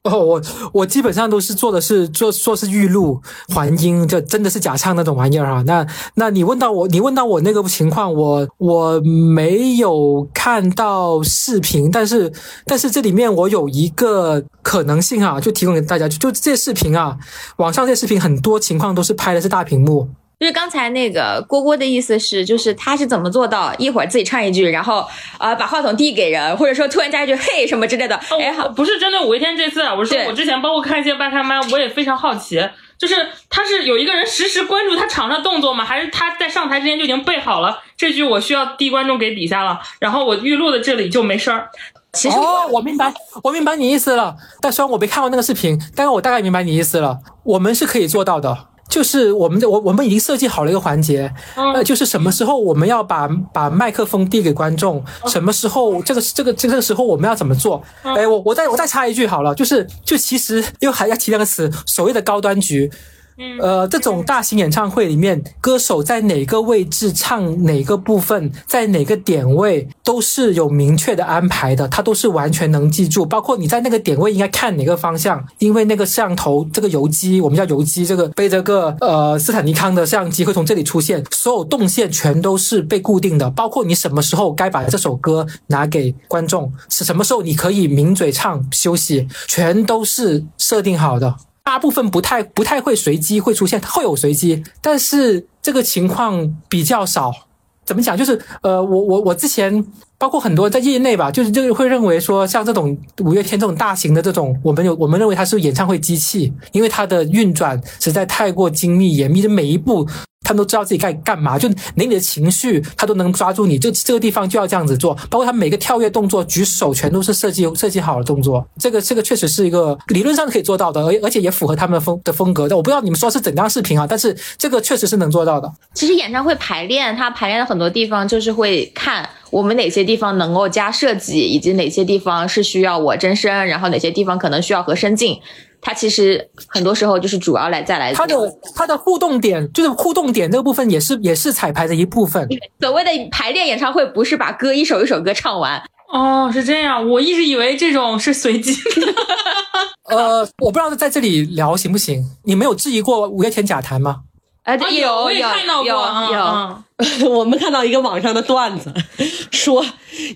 哦，我我基本上都是做的是做说是预录还音，这真的是假唱那种玩意儿哈。那那你问到我，你问到我那个情况，我我没有看到视频，但是但是这里面我有一个可能性啊，就提供给大家，就就这视频啊，网上这视频很多情况都是拍的是大屏幕，就是刚才那个郭郭的意思是，就是他是怎么做到一会儿自己唱一句，然后呃把话筒递给人，或者说突然加一句嘿什么之类的。哎，好，不是针对五月天这次啊，我是说我之前包括看一些半开麦，我也非常好奇，就是他是有一个人实时关注他场上动作吗？还是他在上台之前就已经备好了这句我需要递观众给底下了，然后我预录的这里就没声儿？其实哦，我明白，我明白你意思了。但虽然我没看过那个视频，但是我大概明白你意思了。我们是可以做到的，就是我们我我们已经设计好了一个环节，呃，就是什么时候我们要把把麦克风递给观众，什么时候这个这个这个时候我们要怎么做？哎，我我再我再插一句好了，就是就其实又还要提两个词，所谓的高端局。呃，这种大型演唱会里面，歌手在哪个位置唱哪个部分，在哪个点位都是有明确的安排的，他都是完全能记住。包括你在那个点位应该看哪个方向，因为那个摄像头这个游机，我们叫游机，这个背着个呃斯坦尼康的摄像机会从这里出现，所有动线全都是被固定的。包括你什么时候该把这首歌拿给观众，是什么时候你可以抿嘴唱休息，全都是设定好的。大部分不太不太会随机会出现，会有随机，但是这个情况比较少。怎么讲？就是呃，我我我之前包括很多在业内吧，就是就会认为说，像这种五月天这种大型的这种，我们有我们认为它是演唱会机器，因为它的运转实在太过精密严密，的每一步他们都知道自己该干嘛，就连你的情绪他都能抓住你，就这个地方就要这样子做，包括他每个跳跃动作、举手全都是设计设计好的动作，这个这个确实是一个理论上可以做到的，而而且也符合他们的风的风格。但我不知道你们说是怎样视频啊，但是这个确实是能做到的。其实演唱会排练，它排练的很多地方就是会看我们哪些地方能够加设计，以及哪些地方是需要我真声，然后哪些地方可能需要和声镜。它其实很多时候就是主要来再来它的它的互动点就是互动点这个部分也是也是彩排的一部分。所谓的排练演唱会，不是把歌一首一首歌唱完，哦，是这样，我一直以为这种是随机的。*laughs* 呃，我不知道在这里聊行不行？你没有质疑过五月天假弹吗？呃，啊有我也有看到过，有嗯有，嗯 *laughs* 我们看到一个网上的段子，说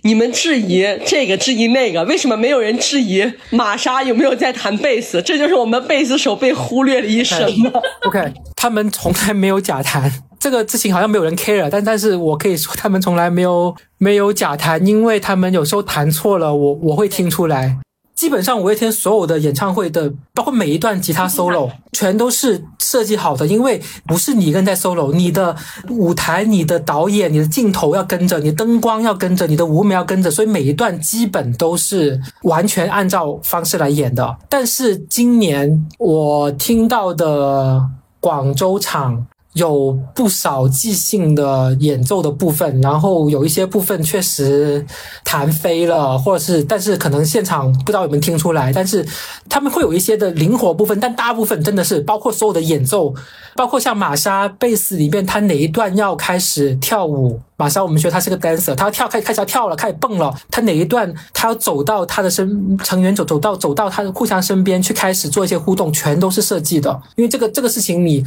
你们质疑这个质疑那个，为什么没有人质疑玛莎有没有在弹贝斯？这就是我们贝斯手被忽略的一生的。OK，他们从来没有假弹，这个事情好像没有人 care，但但是我可以说他们从来没有没有假弹，因为他们有时候弹错了，我我会听出来。基本上五月天所有的演唱会的，包括每一段吉他 solo，全都是设计好的，因为不是你一个人在 solo，你的舞台、你的导演、你的镜头要跟着，你灯光要跟着，你的舞美要跟着，所以每一段基本都是完全按照方式来演的。但是今年我听到的广州场有不少即兴的演奏的部分，然后有一些部分确实弹飞了，或者是但是可能现场不知道有没有听出来，但是他们会有一些的灵活部分，但大部分真的是包括所有的演奏，包括像玛莎贝斯里面，他哪一段要开始跳舞。玛莎，我们觉得他是个 dancer，他要跳，开开始要跳了，开始蹦了。他哪一段，他要走到他的身成员走走到走到他的互相身边去开始做一些互动，全都是设计的。因为这个这个事情你，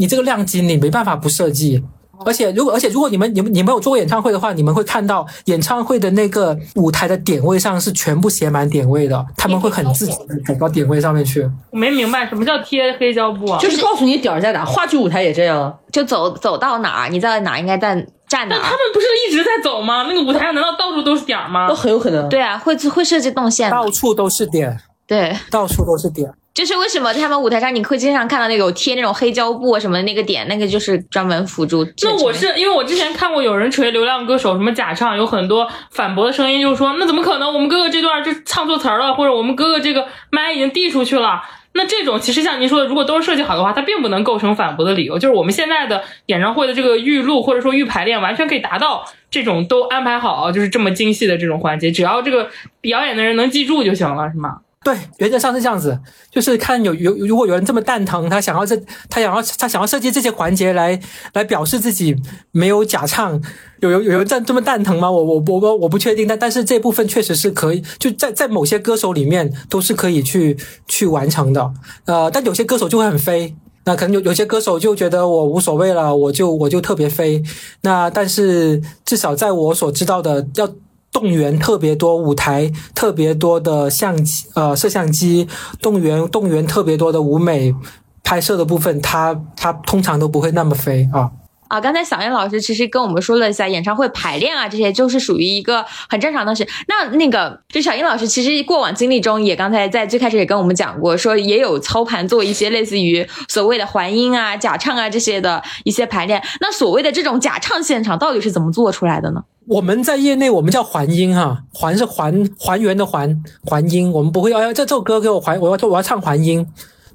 你这个量级你没办法不设计。而且如果而且如果你们你们你们有做过演唱会的话，你们会看到演唱会的那个舞台的点位上是全部写满点位的，他们会很自觉的走到点位上面去。我没明白什么叫贴黑胶布啊？就是告诉你 *laughs* 点儿在哪，话剧舞台也这样啊。就走走到哪儿，你在哪应该站站哪儿。但他们不是一直在走吗？那个舞台上难道到处都是点儿吗都？很有可能。对啊，会会设计动线。到处都是点，对，到处都是点。就是为什么他们舞台上你会经常看到那个有贴那种黑胶布啊什么的那个点，那个就是专门辅助。那我是因为我之前看过有人锤流量歌手什么假唱，有很多反驳的声音，就是说那怎么可能？我们哥哥这段就唱错词儿了，或者我们哥哥这个麦已经递出去了。那这种其实像您说的，如果都是设计好的话，它并不能构成反驳的理由。就是我们现在的演唱会的这个预录或者说预排练，完全可以达到这种都安排好，就是这么精细的这种环节，只要这个表演的人能记住就行了，是吗？对，原则上是这样子，就是看有有如果有人这么蛋疼，他想要这他想要他想要设计这些环节来来表示自己没有假唱，有有有人这这么蛋疼吗？我我我我我不确定，但但是这部分确实是可以，就在在某些歌手里面都是可以去去完成的，呃，但有些歌手就会很飞。那可能有有些歌手就觉得我无所谓了，我就我就特别飞。那但是至少在我所知道的，要动员特别多舞台，特别多的相机，呃，摄像机，动员动员特别多的舞美拍摄的部分，它它通常都不会那么飞啊。啊，刚才小燕老师其实跟我们说了一下演唱会排练啊，这些就是属于一个很正常的事。那那个，就小燕老师其实过往经历中也刚才在最开始也跟我们讲过，说也有操盘做一些类似于所谓的还音啊、假唱啊这些的一些排练。那所谓的这种假唱现场到底是怎么做出来的呢？我们在业内我们叫还音哈，还是还还原的还还音，我们不会要这这首歌给我还，我要我要唱还音。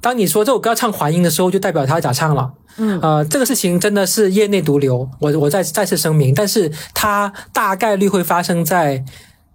当你说这首歌要唱还音的时候，就代表他假唱了。嗯，呃，这个事情真的是业内毒瘤，我我再再次声明，但是它大概率会发生在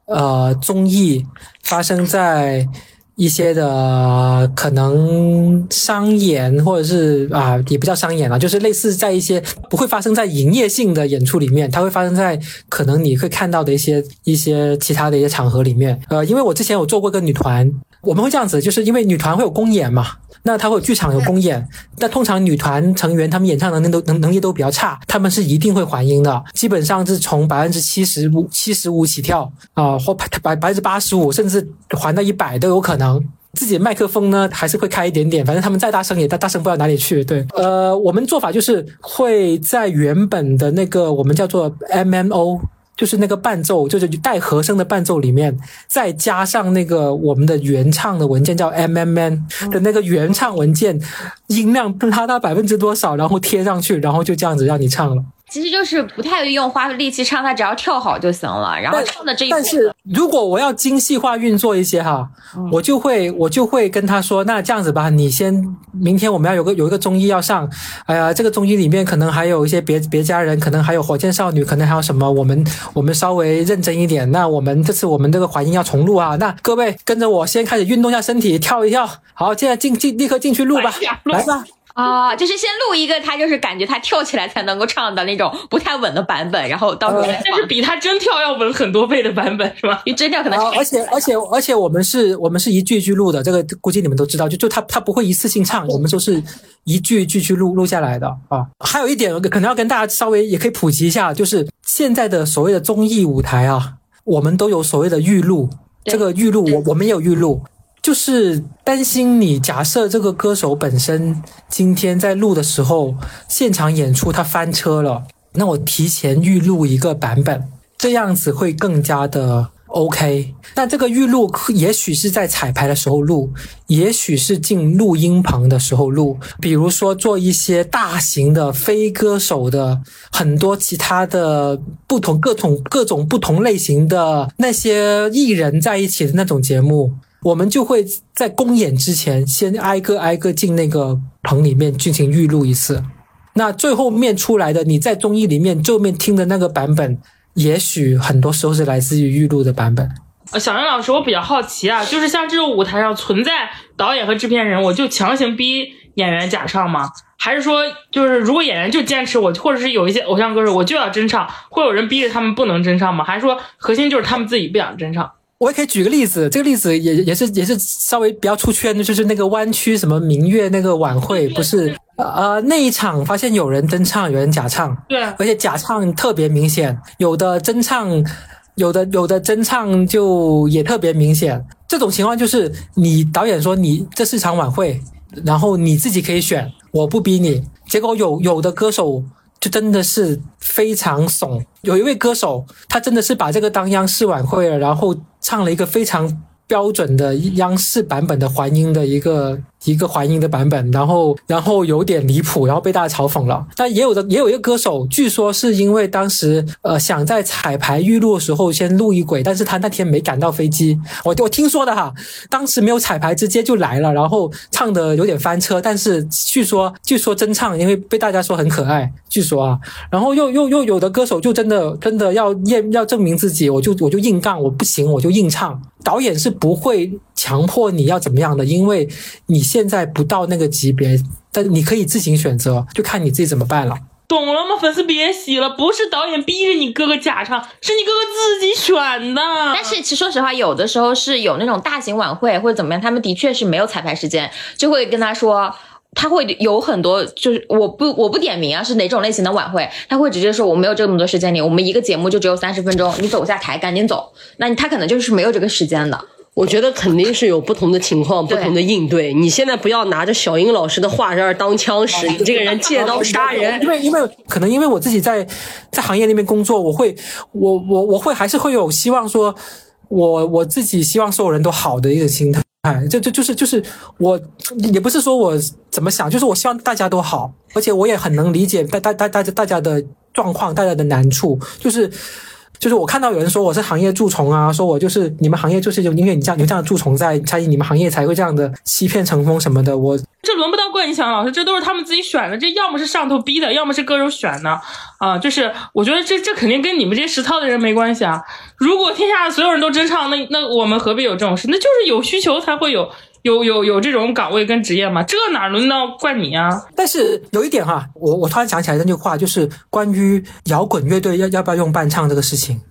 呃综艺，发生在一些的可能商演，或者是啊、也不叫商演了，就是类似在一些不会发生在营业性的演出里面，它会发生在可能你会看到的一些一些其他的一些场合里面。呃，因为我之前有做过一个女团，我们会这样子，就是因为女团会有公演嘛，那她会有剧场有公演，但通常女团成员她们演唱能力都能能力都比较差，他们是一定会还音的，基本上是从百分之七十五七十五起跳啊、或百百百分之八十五，甚至还到一百都有可能。自己的麦克风呢，还是会开一点点，反正他们再大声也大大声不到哪里去。对，呃，我们做法就是会在原本的那个我们叫做 MMO，就是那个伴奏，就是带和声的伴奏里面，再加上那个我们的原唱的文件叫 MMN 的那个原唱文件，音量拉到百分之多少，然后贴上去，然后就这样子让你唱了。其实就是不太用花力气唱，他只要跳好就行了。然后但唱的这一部但是，如果我要精细化运作一些哈，我就会我就会跟他说，那这样子吧，你先明天我们要有个有一个综艺要上，哎呀，这个综艺里面可能还有一些别别家人，可能还有火箭少女，可能还有什么，我们我们稍微认真一点。那我们这次我们这个环音要重录啊，那各位跟着我先开始运动一下身体，跳一跳，好，现在进进立刻进去录吧来，录来吧。啊，就是先录一个，他就是感觉他跳起来才能够唱的那种不太稳的版本，然后到时候再放但是。比他真跳要稳很多倍的版本是吧？因 *laughs* 为真跳可能啊，而且而且而且我们是我们是一句一句录的，这个估计你们都知道，就就他他不会一次性唱，我们都是一句一句去录录下来的啊。还有一点可能要跟大家稍微也可以普及一下，就是现在的所谓的综艺舞台啊，我们都有所谓的预录，这个预录我我们也有预录。就是担心你假设这个歌手本身今天在录的时候，现场演出他翻车了，那我提前预录一个版本，这样子会更加的 OK。那这个预录也许是在彩排的时候录，也许是进录音棚的时候录。比如说做一些大型的非歌手的很多其他的不同各种各种不同类型的那些艺人在一起的那种节目，我们就会在公演之前先挨个挨个进那个棚里面进行预录一次。那最后面出来的，你在综艺里面最后面听的那个版本，也许很多时候是来自于预录的版本。呃，小杨老师，我比较好奇啊，就是像这种舞台上存在导演和制片人，我就强行逼演员假唱吗？还是说，就是如果演员就坚持我，或者是有一些偶像歌手我就要真唱，会有人逼着他们不能真唱吗？还是说核心就是他们自己不想真唱？我也可以举个例子，这个例子也也是也是稍微比较出圈的，就是那个湾区什么明月那个晚会，不是呃那一场发现有人真唱，有人假唱，对，而且假唱特别明显，有的真唱，有的有的真唱就也特别明显。这种情况就是你导演说你这是场晚会，然后你自己可以选，我不逼你。结果有有的歌手就真的是非常怂，有一位歌手他真的是把这个当央视晚会了，然后唱了一个非常标准的央视版本的还音的一个一个还音的版本，然后然后有点离谱，然后被大家嘲讽了。但也有的也有一个歌手，据说是因为当时呃想在彩排预录的时候先录一轨，但是他那天没赶到飞机，我我听说的哈，当时没有彩排直接就来了，然后唱的有点翻车，但是据说据说真唱，因为被大家说很可爱，据说啊，然后又又又有的歌手就真的真的要验要证明自己，我就我就硬杠，我不行我就硬唱。导演是不会强迫你要怎么样的，因为你现在不到那个级别，但你可以自行选择，就看你自己怎么办了。懂了吗？粉丝别洗了，不是导演逼着你哥哥假唱，是你哥哥自己选的。但是其实说实话，有的时候是有那种大型晚会或者怎么样，他们的确是没有彩排时间，就会跟他说。他会有很多，就是我不我不点名啊，是哪种类型的晚会，他会直接说我没有这么多时间你，我们一个节目就只有三十分钟，你走下台赶紧走。那你他可能就是没有这个时间的。我觉得肯定是有不同的情况，不同的应对。你现在不要拿着小英老师的话在这儿当枪使，你 *laughs* 这个人借刀杀人因。为因为可能因为我自己在在行业那边工作，我会我我我会还是会有希望说，我我自己希望所有人都好的一个心态。哎，这这就是就是我，也不是说我怎么想，就是我希望大家都好，而且我也很能理解大大大大家大家的状况，大家的难处，就是就是我看到有人说我是行业蛀虫啊，说我就是你们行业就是有因为你这样有这样的蛀虫在，才你们行业才会这样的欺骗成风什么的，我这轮不到怪你小老师，这都是他们自己选的，这要么是上头逼的，要么是歌手选的啊。就是我觉得这这肯定跟你们这些实操的人没关系啊。如果天下所有人都真唱，那那我们何必有这种事？那就是有需求才会有有有有这种岗位跟职业嘛，这哪轮到怪你啊？但是有一点哈，我我突然想起来那句话，就是关于摇滚乐队要要不要用伴唱这个事情。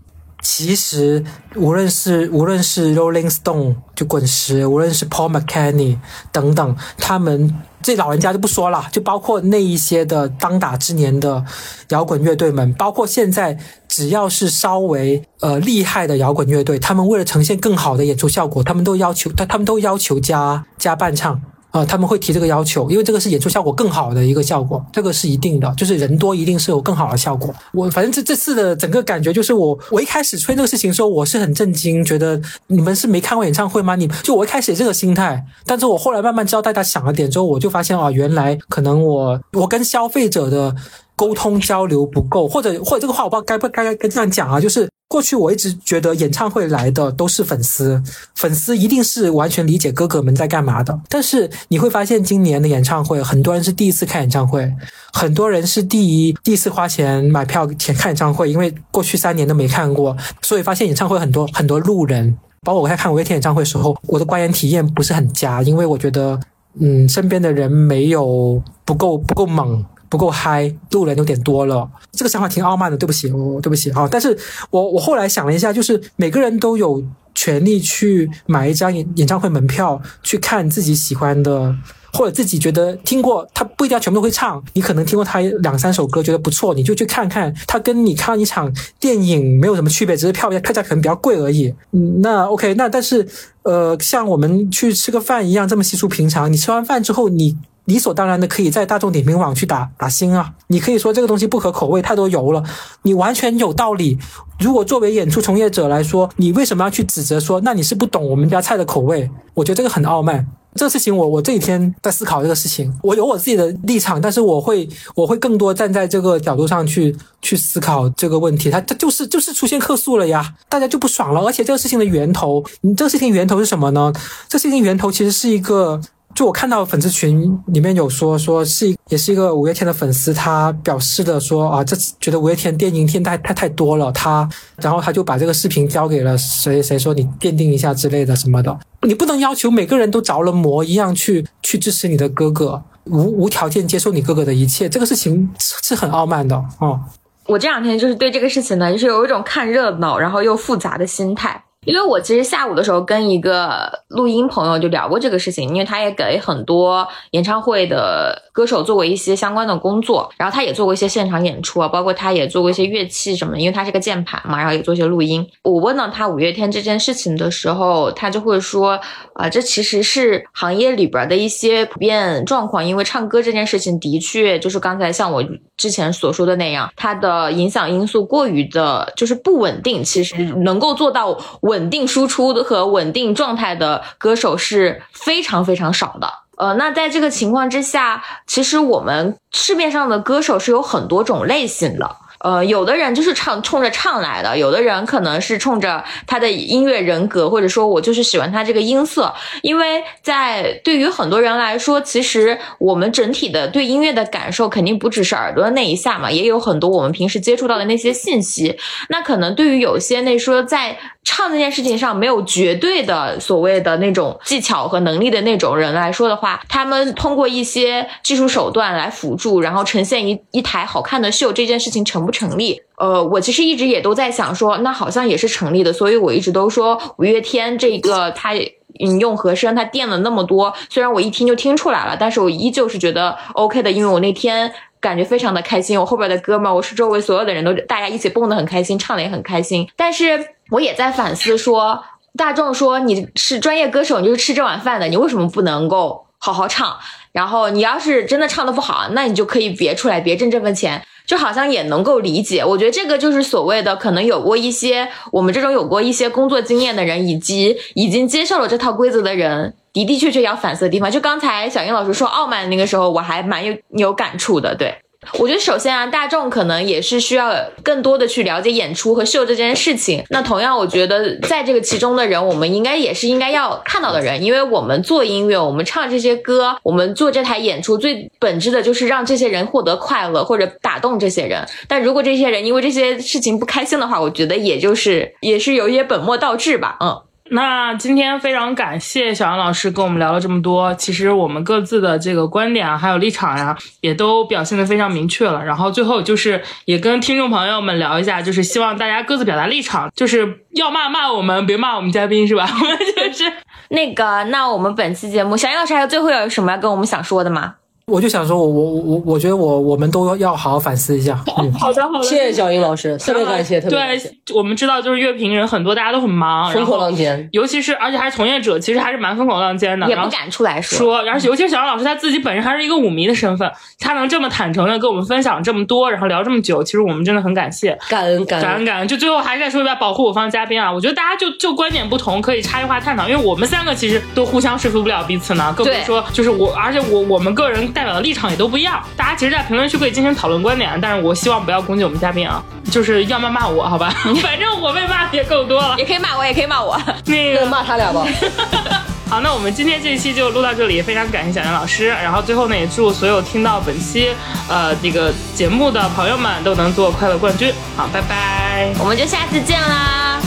其实无论是无论是 Rolling Stone 就滚石，无论是 Paul McCartney 等等，他们这老人家就不说了，就包括那一些的当打之年的摇滚乐队们，包括现在只要是稍微呃厉害的摇滚乐队，他们为了呈现更好的演出效果，他们都要求他他们都要求加加伴唱。啊、他们会提这个要求，因为这个是演出效果更好的一个效果，这个是一定的，就是人多一定是有更好的效果。我反正这这次的整个感觉就是我，我一开始吹这个事情的时候，我是很震惊，觉得你们是没看过演唱会吗？你就我一开始也这个心态，但是我后来慢慢知道大家想了点之后，我就发现啊，原来可能我我跟消费者的。沟通交流不够，或者或者这个话我不知道该不该该这样讲啊，就是过去我一直觉得演唱会来的都是粉丝，粉丝一定是完全理解哥哥们在干嘛的。但是你会发现今年的演唱会，很多人是第一次看演唱会，很多人是第一第一次花钱买票前看演唱会，因为过去三年都没看过，所以发现演唱会很多很多路人。包括我在看五月天演唱会的时候，我的观演体验不是很佳，因为我觉得，嗯，身边的人没有不够不够猛。不够嗨，路人有点多了，这个想法挺傲慢的，对不起，我对不起啊。但是我我后来想了一下，就是每个人都有权利去买一张演演唱会门票，去看自己喜欢的，或者自己觉得听过，他不一定要全部都会唱，你可能听过他两三首歌，觉得不错，你就去看看。他跟你看一场电影没有什么区别，只是票价票价可能比较贵而已。嗯，那 OK，那但是呃，像我们去吃个饭一样，这么稀疏平常。你吃完饭之后，你。理所当然的可以在大众点评网去打打星啊！你可以说这个东西不合口味，太多油了，你完全有道理。如果作为演出从业者来说，你为什么要去指责说那你是不懂我们家菜的口味？我觉得这个很傲慢。这个事情我我这几天在思考这个事情，我有我自己的立场，但是我会我会更多站在这个角度上去去思考这个问题。它它就是就是出现客诉了呀，大家就不爽了。而且这个事情的源头，你这个事情源头是什么呢？这事情源头其实是一个。就我看到粉丝群里面有说说是也是一个五月天的粉丝，他表示的说啊，这觉得五月天电音听太太太多了，他然后他就把这个视频交给了谁谁说你奠定一下之类的什么的，你不能要求每个人都着了魔一样去去支持你的哥哥，无无条件接受你哥哥的一切，这个事情是很傲慢的哦。我这两天就是对这个事情呢，就是有一种看热闹然后又复杂的心态。因为我其实下午的时候跟一个录音朋友就聊过这个事情，因为他也给很多演唱会的歌手做过一些相关的工作，然后他也做过一些现场演出啊，包括他也做过一些乐器什么，因为他是个键盘嘛，然后也做一些录音。我问到他五月天这件事情的时候，他就会说，啊，这其实是行业里边的一些普遍状况，因为唱歌这件事情的确就是刚才像我之前所说的那样，它的影响因素过于的就是不稳定，其实能够做到。稳定输出和稳定状态的歌手是非常非常少的。呃，那在这个情况之下，其实我们市面上的歌手是有很多种类型的。呃，有的人就是唱冲着唱来的，有的人可能是冲着他的音乐人格，或者说我就是喜欢他这个音色。因为在对于很多人来说，其实我们整体的对音乐的感受肯定不只是耳朵的那一下嘛，也有很多我们平时接触到的那些信息。那可能对于有些那说在唱这件事情上没有绝对的所谓的那种技巧和能力的那种人来说的话，他们通过一些技术手段来辅助，然后呈现一一台好看的秀，这件事情成不成立？呃，我其实一直也都在想说，那好像也是成立的，所以我一直都说五月天这个他引用和声，他垫了那么多，虽然我一听就听出来了，但是我依旧是觉得 OK 的，因为我那天感觉非常的开心，我后边的哥们，我是周围所有的人都大家一起蹦得很开心，唱的也很开心，但是。我也在反思，说大众说你是专业歌手，你就是吃这碗饭的，你为什么不能够好好唱？然后你要是真的唱的不好，那你就可以别出来，别挣这份钱，就好像也能够理解。我觉得这个就是所谓的可能有过一些我们这种有过一些工作经验的人，以及已经接受了这套规则的人，的的确确要反思的地方。就刚才小英老师说傲慢的那个时候，我还蛮有有感触的，对。我觉得首先啊，大众可能也是需要更多的去了解演出和秀这件事情。那同样，我觉得在这个其中的人，我们应该也是应该要看到的人，因为我们做音乐，我们唱这些歌，我们做这台演出，最本质的就是让这些人获得快乐或者打动这些人。但如果这些人因为这些事情不开心的话，我觉得也就是也是有一些本末倒置吧，嗯。那今天非常感谢小杨老师跟我们聊了这么多。其实我们各自的这个观点啊，还有立场呀，也都表现的非常明确了。然后最后就是也跟听众朋友们聊一下，就是希望大家各自表达立场，就是要骂骂我们，别骂我们嘉宾，是吧？我 *laughs* 们就是那个。那我们本期节目，小杨老师还有最后有什么要跟我们想说的吗？我就想说，我我我我觉得我我们都要好好反思一下。*laughs* 好的好的，谢谢小英老师，特别感谢，特别感谢。对，我们知道就是乐评人很多，大家都很忙，风口浪尖，尤其是而且还是从业者，其实还是蛮风口浪尖的，也不敢出来说。说，而且尤其是小杨老师他自己本身还是一个舞迷的身份，他能这么坦诚的跟我们分享这么多，然后聊这么久，其实我们真的很感谢，感恩感恩感恩。就最后还是再说一遍，保护我方嘉宾啊，我觉得大家就就观点不同可以差异化探讨，因为我们三个其实都互相说服不了彼此呢，更别说就是我，而且我我们个人。代表的立场也都不一样。大家其实，在评论区可以进行讨论观点，但是我希望不要攻击我们嘉宾啊，就是要骂骂我，好吧？*laughs* 反正我被骂的也够多了。也可以骂我，也可以骂我。那个骂他俩吧。*laughs* 好，那我们今天这一期就录到这里，非常感谢小杨老师。然后最后呢，也祝所有听到本期呃这个节目的朋友们都能做快乐冠军。好，拜拜，我们就下次见啦。